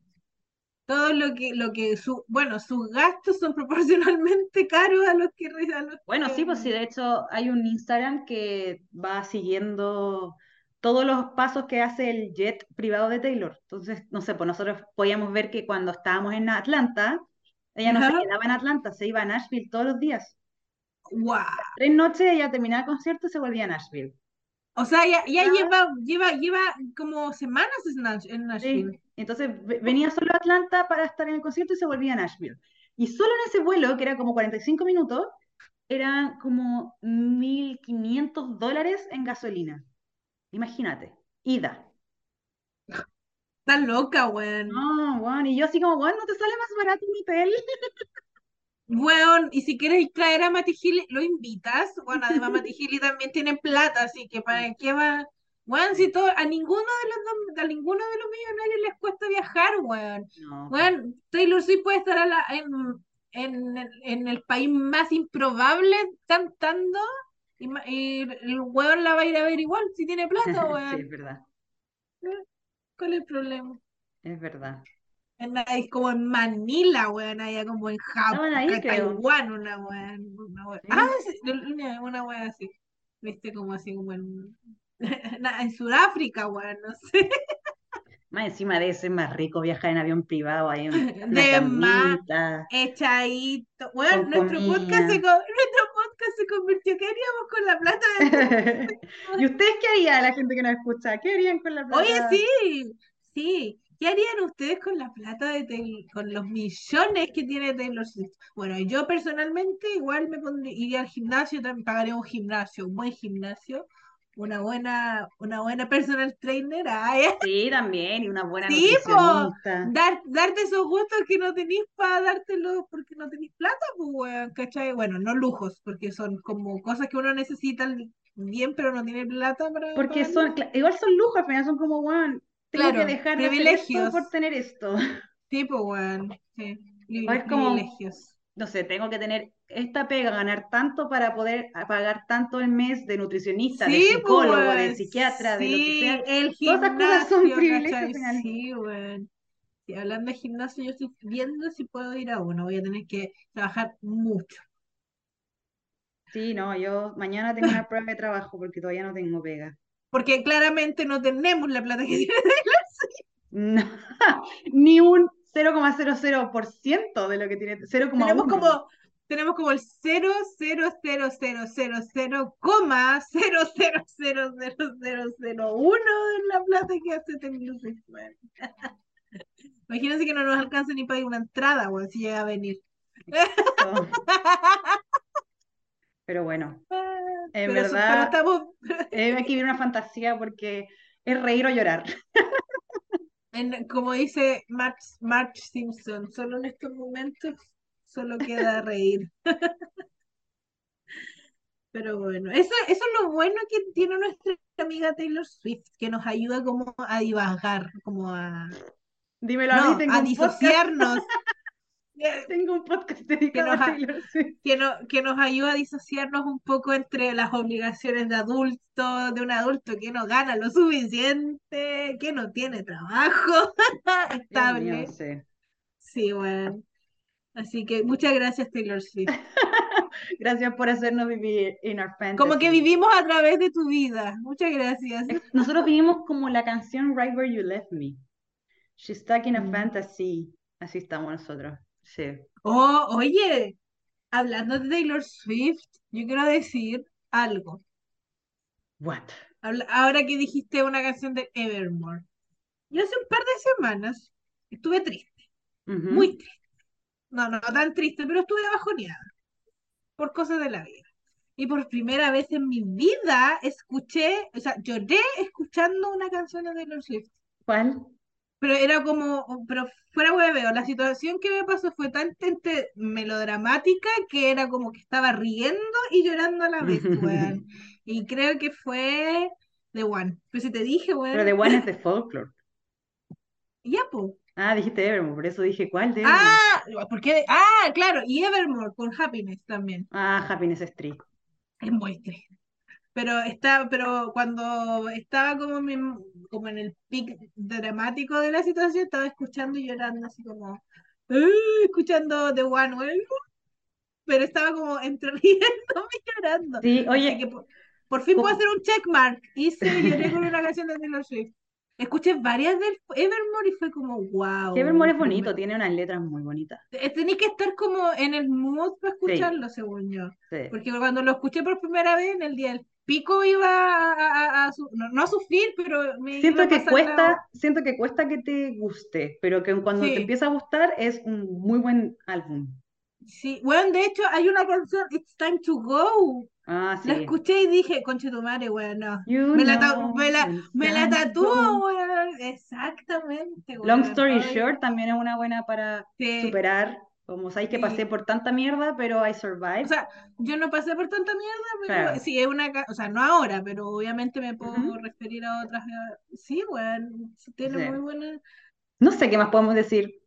todo lo que, lo que su, bueno, sus gastos son proporcionalmente caros a los que, a los Bueno, sí, pues sí, de hecho hay un Instagram que va siguiendo todos los pasos que hace el jet privado de Taylor. Entonces, no sé, pues nosotros podíamos ver que cuando estábamos en Atlanta, ella no se quedaba en Atlanta, se iba a Nashville todos los días. Guau. Tres noches ella terminaba el concierto y se volvía a Nashville. O sea, ya, ya Ah, lleva, lleva, lleva como semanas en sí. Nashville. Entonces ve- venía solo a Atlanta para estar en el concierto y se volvía a Nashville. Y solo en ese vuelo, que era como 45 minutos, eran como 1.500 dólares en gasolina. Imagínate, ida. Está loca, weón. No, weón, y yo así como, weón, ¿no te sale más barato un hotel? Weón, y si quieres traer a Mati Gili, ¿lo invitas? Bueno, además Mati Gili también tiene plata, así que ¿para qué va? Weón, si todo, a ninguno de los a ninguno de los millonarios les cuesta viajar, weón. No, Weón, Taylor Swift puede estar a la- en, en, en el país más improbable cantando y, y el weón la va a ir a ver igual si tiene plata, sí, weón. es verdad, ¿Cuál es el problema? es verdad. En, ahí como en Manila, weón, allá como en Japón, creo. Taiwán, una weón, una weón. Ah, sí, una, una weón así, viste, como así, como en, en Sudáfrica, weón, no sé, Más encima de eso es más rico viajar en avión privado, ahí en una de más echadito, weón, nuestro podcast se, nuestro podcast se convirtió, ¿qué haríamos con la plata de ¿Y ustedes qué harían, la gente que nos escucha? ¿Qué harían con la Oye, plata? sí, sí. ¿Qué harían ustedes con la plata de Taylor, con los millones que tiene Taylor Swift? Bueno, yo personalmente igual me pondría, iría al gimnasio, también pagaría un gimnasio, un buen gimnasio, una buena, una buena personal trainer. Ay, Sí, también, y una buena sí, po, dar, darte esos gustos que no tenéis para dártelos porque no tenéis plata, pues, ¿cachai? Bueno, no lujos, porque son como cosas que uno necesita bien, pero no tiene plata para Porque pagarlo. son, igual son lujos, al final son como, weón, tengo que dejar de hacer esto por tener esto. Pues, weón. Sí, O es pri- como, privilegios. no sé, tengo que tener esta pega, ganar tanto para poder pagar tanto el mes de nutricionista, de pues, psicólogo, de psiquiatra, de lo que sea. el Todas esas cosas son gimnasio, privilegios. Sí. Sí, hablando de gimnasio, yo estoy viendo si puedo ir a uno. Voy a tener que trabajar mucho. Sí, no, yo mañana tengo una prueba de trabajo porque todavía no tengo pega. Porque claramente no tenemos la plata que tiene Taylor Swift. No, ni un 0,00% de lo que tiene, 0,1. Tenemos como, tenemos como el 0,00000,0000001 de la plata que hace Taylor Swift. Imagínense que no nos alcance ni para ir una entrada, weón, si llega a venir. Pero bueno, en Pero, eso- pero verdad, estamos eh, hay que vivir una fantasía porque es reír o llorar. en, como dice Marge, Marge Simpson, solo en estos momentos solo queda reír. Pero bueno, eso, eso es lo bueno que tiene nuestra amiga Taylor Swift, que nos ayuda como a divagar, como a... Dímelo a mí, No, tengo a disociarnos. Que, tengo un podcast dedicado nos a Taylor Swift. que, no- que nos ayuda a disociarnos un poco entre las obligaciones de adulto, de un adulto que no gana lo suficiente, que no tiene trabajo mío, estable. sí. Sí, bueno. Así que muchas gracias, Taylor Swift. Gracias por hacernos vivir in our Como que fantasy. vivimos a través de tu vida. Muchas gracias. Nosotros vivimos como la canción Right Where You Left Me. She's stuck in a Mm. fantasy. Así estamos nosotros. Sí. Oh, oye, hablando de Taylor Swift, yo quiero decir algo. What? Ahora que dijiste una canción de Evermore. Yo hace un par de semanas estuve triste, muy triste. No, no tan triste, pero estuve bajoneada por cosas de la vida. Y por primera vez en mi vida escuché, o sea, lloré escuchando una canción de Taylor Swift. ¿Cuál? Pero era como, pero fuera hueveo, la situación que me pasó fue tan tente- melodramática que era como que estaba riendo y llorando a la vez, weón. Y creo que fue The One. Pero si te dije, weón. Pero The One es de folklore. Ya, po. Ah, dijiste Evermore, por eso dije, ¿cuál de Evermore? Ah, ¿por qué? Ah, claro, y Evermore con Happiness también. Ah, Happiness Street. Es muy triste. Pero está, pero cuando estaba como mi- como en el pic dramático de la situación, estaba escuchando y llorando así como "Eh", escuchando The One, weón. pero estaba como entre riéndome y llorando. Sí, Así oye, que por, por fin puedo hacer un checkmark. Hice, lloré con una canción de Taylor Swift. Escuché varias del Evermore y fue como, wow. Evermore es bonito, tiene unas letras muy bonitas. Tenéis que estar como en el mood para escucharlo, según yo. Sí. Porque cuando lo escuché por primera vez, en el día del pico iba a, a- su- no, no a sufrir, pero me Siento que cuesta, la- siento que cuesta que te guste, pero que cuando Sí. te empieza a gustar es un muy buen álbum. Sí, bueno, de hecho hay una canción, It's Time to Go. Ah, La sí. escuché y dije, conche tu madre, weón, no. Me la, me la, me la go. weón. Exactamente, Long weón. story Ay, short, también es una buena para sí. superar. Como sabéis que Sí. pasé por tanta mierda, pero I survived. O sea, yo no pasé por tanta mierda, pero Claro. sí, es una, o sea, no ahora, pero obviamente me puedo Ujú. referir a otras. eh, Sí, sí tiene Sí. muy buena. No sé qué más podemos decir.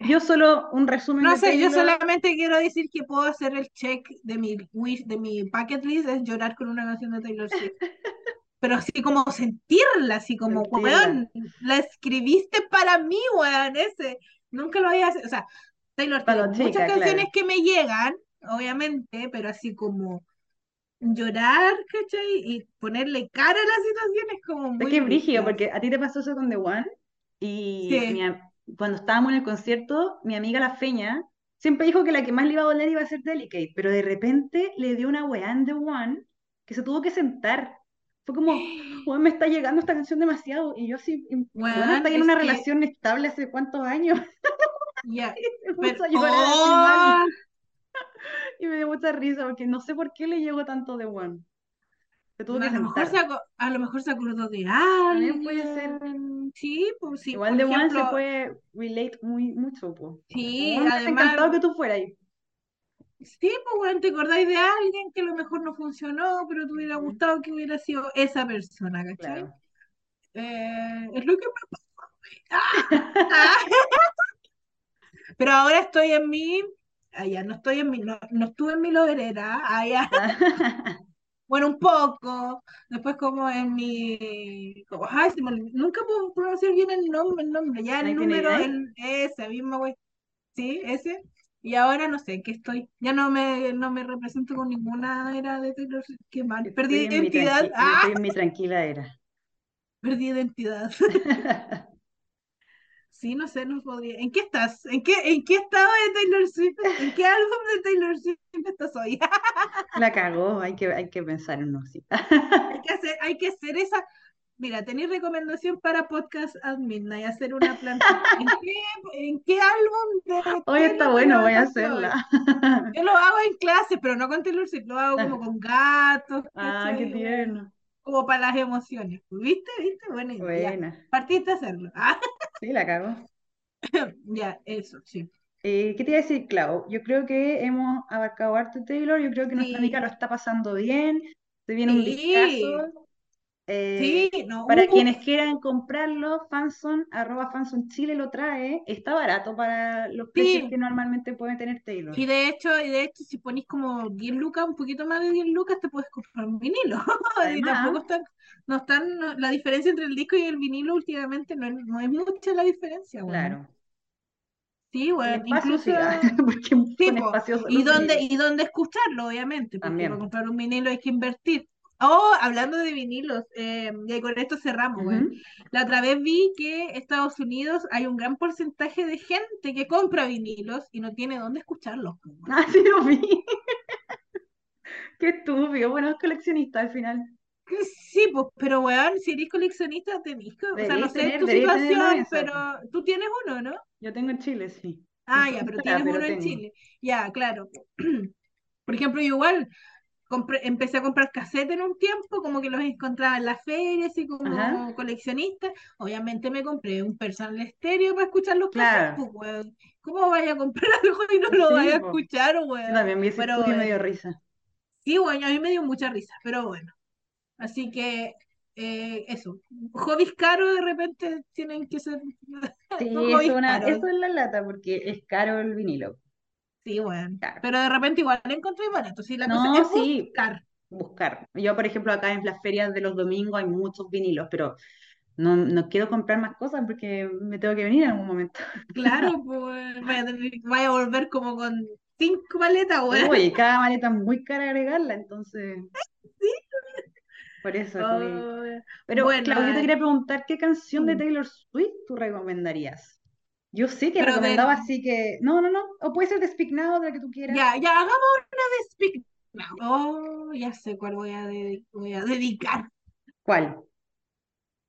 Yo solo un resumen No sé, yo solamente quiero decir que puedo hacer el check de mi wish, de mi bucket list, es llorar con una canción de Taylor Swift. Pero así como sentirla, así como, weón, la escribiste para mí, weón, ese. Nunca lo había. O sea, Taylor chica, muchas claro. canciones que me llegan, obviamente, pero así como llorar, ¿cachai? Y ponerle cara a la situación es como Es muy que es brígido, brígido. porque a ti te pasó eso con The One. Y Sí. mi cuando estábamos en el concierto, mi amiga La Feña siempre dijo que la que más le iba a doler iba a ser Delicate, pero de repente le dio una weá en The One que se tuvo que sentar. Fue como, weón, me está llegando esta canción demasiado. Y yo así, Weón, está en una que- relación estable hace cuántos años. Me a llorar. ¡Oh! Y me dio mucha risa porque no sé por qué le llegó tanto The One. Se tuvo que A lo mejor se, a lo mejor se acordó de También puede ser. alguien. Sí, pues sí. Igual por The One se ejemplo, puede relate muy mucho, po. Sí, además, encantado que tú fueras ahí. sí, pues bueno, te acordáis de alguien que a lo mejor no funcionó, pero te hubiera gustado que hubiera sido esa persona, ¿cachai? Claro. Eh, es lo que me pasó. ¡Ah! ¡Ah! Pero ahora estoy en mi, allá no estoy en mi, no, no estuve en mi loberera, allá Bueno, un poco. Después como en mi... Como, ay, se me olvidó. Nunca puedo pronunciar bien el nombre, el nombre. Ya el número, 1989. el, ese mismo, güey. Sí, ese. Y ahora no sé, ¿qué estoy? Ya no me, no me represento con ninguna era de Taylor Swift. Qué mal. Perdí Estoy en identidad. tranqui- ¡Ah! estoy en mi tranquila era. Perdí identidad. Sí, no sé, no podría. ¿En qué estás? ¿En qué, en qué estado de Taylor Swift? ¿En qué álbum de Taylor Swift estás hoy? La cagó, hay que, hay que pensar en música. Hay que hacer, hay que hacer esa. Mira, tenéis recomendación para podcast at midnight, hacer una plantilla. ¿En qué, en qué álbum de Hoy está bueno, voy a hoy? hacerla. Yo lo hago en clase, pero no con Taylor Swift, lo hago como con gatos, Ah, qué tierno. Como para las emociones. ¿Viste? ¿Viste? Buena. Ya, partiste a hacerlo. Ah, Sí, la cago. ya, eso, sí. Eh, ¿qué te iba a decir, Clau? Yo creo que hemos abarcado harto Taylor, yo creo que nuestra amiga lo está pasando bien, se viene un sí, discazo. Eh, sí, no, para quienes quieran comprarlo, Fanson, arroba Fanson Chile lo trae, está barato para los precios que normalmente puede tener Taylor. Y de hecho, y de hecho, si ponís como 10 lucas, un poquito más de 10 lucas, te puedes comprar un vinilo. Y Además, tampoco están, no están, no- la diferencia entre el disco y el vinilo últimamente no es, no es mucha la diferencia, weón. claro, Sí, espacio incluso, sí, Y vinilos y dónde escucharlo, obviamente, porque para también. comprar un vinilo hay que invertir. Oh, hablando de vinilos, eh, y con esto cerramos. Ujú. La otra vez vi que en Estados Unidos hay un gran porcentaje de gente que compra vinilos y no tiene dónde escucharlos. Ah, sí lo vi. Qué estúpido. Bueno, es coleccionista al final. Sí, pues, pero weón, si eres coleccionista, tenés que, o sea, no sé tener, tu situación, pero tú tienes uno, ¿no? Yo tengo en Chile, sí. Ah, ya, pero acá, tienes pero uno en. Chile. Ya, claro. Por ejemplo, yo igual compré- empecé a comprar cassette en un tiempo, como que los encontraba en las ferias y Ajá, como coleccionista. Obviamente me compré un personal estéreo para escuchar los claro. pues, weón. ¿Cómo vaya a comprar algo y no lo Sí, vaya a pues. escuchar, weón? también ese Pero y me dio risa. sí, weón, a mí me dio mucha risa, pero bueno. Así que eh, eso, hobbies caros de repente tienen que ser, Sí, una, eso es la lata, porque es caro el vinilo. Sí, bueno, pero de repente igual encontré barato, sí, la cosa No, es sí, buscar, buscar. Yo, por ejemplo, acá en las ferias de los domingos hay muchos vinilos, pero no, no quiero comprar más cosas porque me tengo que venir en algún momento. claro, pues vaya a, volver como con cinco maletas. Uy, cada maleta es muy cara agregarla, entonces, Sí. por eso. Oh, Pero, bueno, Claudio, yo te eh, quería preguntar, ¿qué canción de Taylor Swift tú recomendarías? Yo sé que pero de, así que... No, no, no. O puede ser de Speak Now, de la que tú quieras. ya, ya, hagamos una de Speak Now. Oh, ya sé cuál voy a, de- voy a dedicar. ¿Cuál?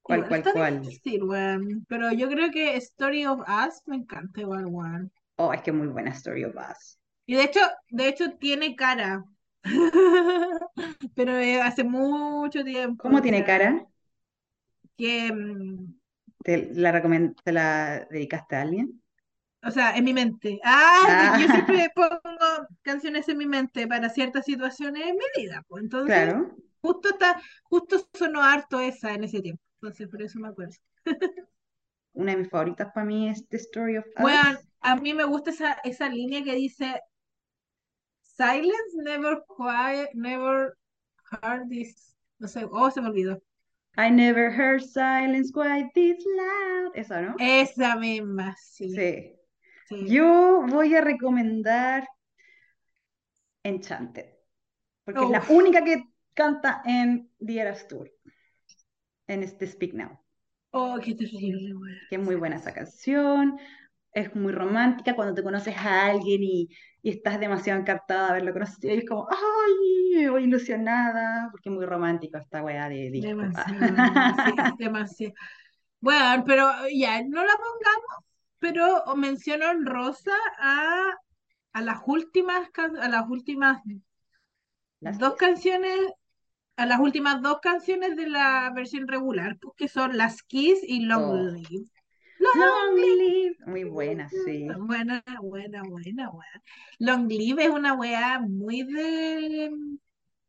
¿Cuál, Igual cuál, está cuál? difícil, weón. Pero yo creo que Story of Us me encanta igual, weón. Oh, es que muy buena Story of Us. Y de hecho, de hecho tiene cara. Pero eh, hace mucho tiempo, ¿Cómo tiene cara? que, mm, ¿Te la, recomen- te la dedicaste a alguien? o sea, en mi mente. Ah, yo Ah, siempre pongo canciones en mi mente para ciertas situaciones en mi vida, pues. Entonces, claro. justo está, justo sonó harto esa en ese tiempo. Entonces, por eso me acuerdo. Una de mis favoritas para mí es The Story of Bueno, Us. a mí me gusta esa, esa línea que dice Silence never quiet, never heard this. No sé, oh, se me olvidó. I never heard silence quite this loud. Esa, ¿no? Esa misma, sí, Sí. sí. Yo voy a recomendar Enchanted, porque es la única que canta en The Eras Tour, en este Speak Now, oh, qué terrible, que es muy buena esa canción, es muy romántica cuando te conoces a alguien y, y estás demasiado encantada de haberlo conocido y es como, ¡ay! Voy ilusionada, porque es muy romántico esta weá de disco. Demasiado, demasiado, demasiado. Bueno, pero ya, no la pongamos, pero menciono en rosa a, a las últimas, a las últimas ¿Las dos canciones, a las últimas dos canciones de la versión regular, pues, que son Las Kiss y Long Oh, Live. Long Live. Muy buena, sí. Buena, buena, buena, buena. Long Live es una weá muy de.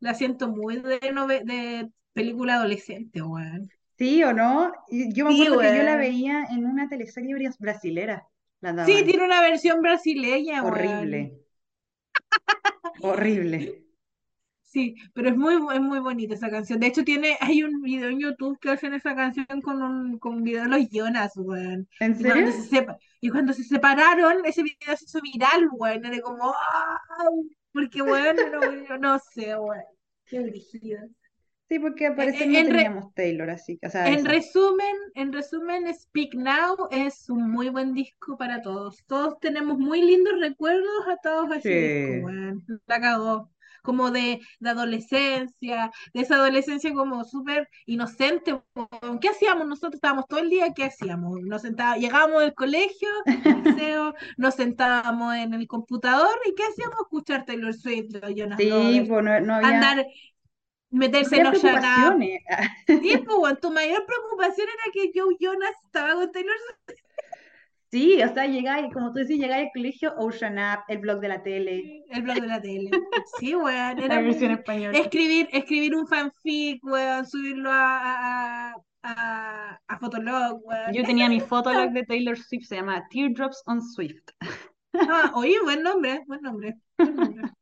La siento muy de, nove- de película adolescente, weón. ¿Sí o no? Yo me Sí, acuerdo que yo la veía en una teleserie bras- brasilera, la Sí, tiene una versión brasileña, Horrible, horrible. Sí, pero es muy, es muy bonita esa canción. De hecho, tiene, hay un video en YouTube que hacen esa canción con un, con un video de los Jonas, weón. ¿En Y cuando serio? se sepa, y cuando se separaron, ese video se hizo viral, weón. Era como, ¡ah! Porque, weón, muy- no sé, weón. Qué brígido. Sí, porque no En, re- teníamos Taylor, así que, o sea, en eso. resumen, en resumen, Speak Now es un muy buen disco para todos. Todos tenemos muy lindos recuerdos atados a ese disco, Sí. weón. La cagó. Como de, de adolescencia, de esa adolescencia como súper inocente. ¿Qué hacíamos? Nosotros estábamos todo el día, ¿qué hacíamos? Nos sentábamos, llegábamos del colegio, del liceo, nos sentábamos en el computador y ¿qué hacíamos? Escuchar Taylor Swift, los Jonas Sí, Brothers, pues no, no había, andar, meterse en preocupaciones. Sí, pues, tu mayor preocupación era que Joe Jonas estaba con Taylor Swift. Sí, o sea, llegáis, como tú decís, llegáis al colegio, Ocean Up, el blog de la tele, El blog de la tele. Sí, weón, la era versión muy... española. Escribir, escribir un fanfic, weón, subirlo a, a, a, a Fotolog, weón. Yo tenía mi fotolog de Taylor Swift, se llama Teardrops on Swift. Ah, oye, buen nombre, buen nombre, buen nombre.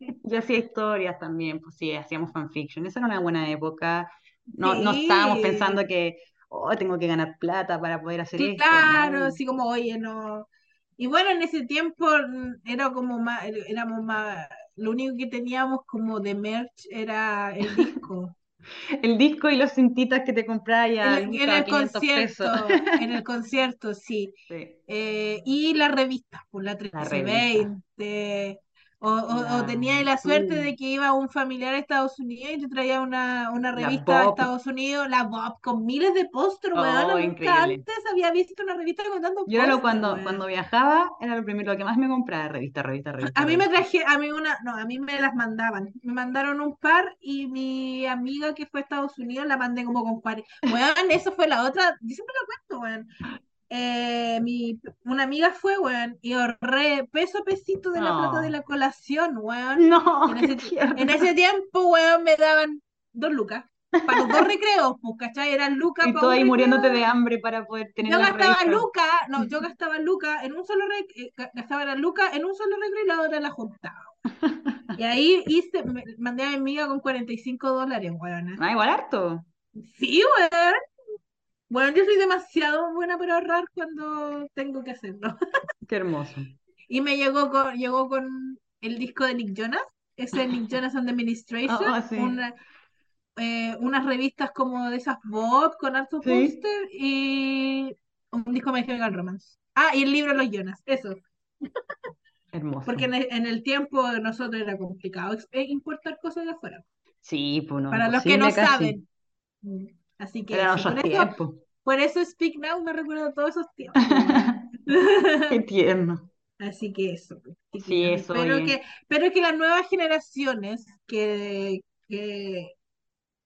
Yo hacía historias también, pues sí, hacíamos fanfiction. Esa era una buena época. No, no estábamos pensando que, oh, tengo que ganar plata para poder hacer esto. claro, No. así como, oye, no... Y bueno, en ese tiempo era como más, éramos más, lo único que teníamos como de merch era el disco. El disco y los cintitas que te comprabas En, ya en el 500 pesos. concierto, en el concierto, sí. Sí, Eh, y pues la la revista. 1320. O, o, o La, tenía la suerte de que iba un familiar a Estados Unidos y te traía una, una revista a. Estados Unidos, la Bob, con miles de pósters, weón. Oh, Nunca antes había visto una revista con tantos Yo era cuando, cuando viajaba, era lo primero, lo que más me compraba, revista, revista, revista, A mí me traje, a mí una, no, a mí me las mandaban. Me mandaron un par y mi amiga que fue a Estados Unidos la mandé como con 40. Weón, eso fue la otra, yo siempre lo cuento, weón. Eh, mi, una amiga fue, weón, y ahorré peso a pesito de la plata de la colación, weón. no, En ese, en tiempo, weón, me daban dos lucas. Para los dos recreos, pues, ¿cachai? Eran lucas Y para tú ahí muriéndote de hambre para poder tener Yo gastaba lucas, no, yo gastaba lucas en un solo recreo, gastaba la luca en un solo recreo y la otra la juntaba. Y ahí hice, me- mandé a mi amiga con 45 dólares, weón. Ah, igual harto. Sí, weón. Bueno, yo soy demasiado buena para ahorrar cuando tengo que hacerlo. Qué hermoso. Y me llegó con, llegó con el disco de Nick Jonas, ese Nick Jonas and the Administration, Ah, sí. una, eh, unas revistas como de esas Bob con harto Sí. póster y un disco de Chemical Romance. Ah, y el libro Los Jonas, eso. Hermoso. Porque en el, en el tiempo de nosotros era complicado eh, importar cosas de afuera. Sí, pues no, Para los que no casi. saben. Mm, Así que eso. Por eso. Por eso Speak Now me recuerda a todos esos tiempos. Qué tierno. Así que eso, pues, Sí, eso, Espero que, espero que las nuevas generaciones que, que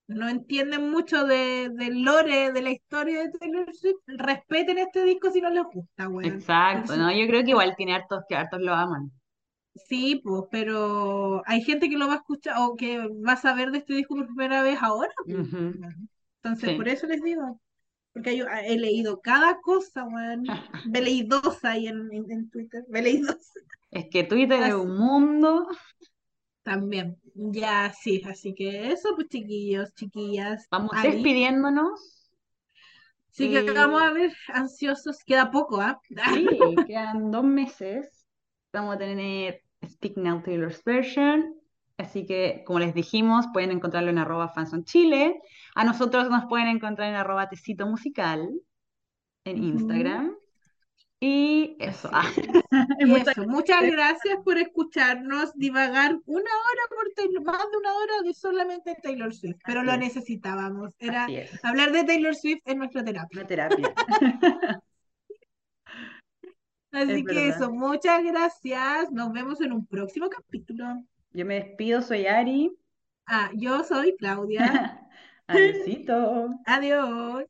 no entienden mucho de, del lore, de la historia de Taylor Swift, respeten este disco si no les gusta, weón. Exacto, ¿no? Yo creo que igual tiene hartos que hartos lo aman. sí, pues, pero hay gente que lo va a escuchar o que va a saber de este disco por primera vez ahora, pues. Entonces, por eso les digo, porque yo he leído cada cosa, weón. Dos ahí en, en, en Twitter, dos. Es que Twitter es un mundo. También, ya sí, así que eso, pues chiquillos, chiquillas, Vamos Ari. despidiéndonos. Sí que Eh, vamos a ver, ansiosos, queda poco, ¿ah? Sí, quedan dos meses. Vamos a tener Speak Now Taylor's Version. Así que, como les dijimos, pueden encontrarlo en arroba fansonchile. A nosotros nos pueden encontrar en arroba tecito musical en. Instagram. Y eso. Y muchas eso, muchas gracias. por escucharnos divagar una hora por Taylor, más de una hora de solamente Taylor Swift, pero Así lo es. necesitábamos. Era hablar de Taylor Swift en nuestra terapia. Terapia. Así Es que verdad. eso, muchas gracias. Nos vemos en un próximo capítulo. Yo me despido, soy Ari. Ah, yo soy Claudia. Adiósito. Adiós.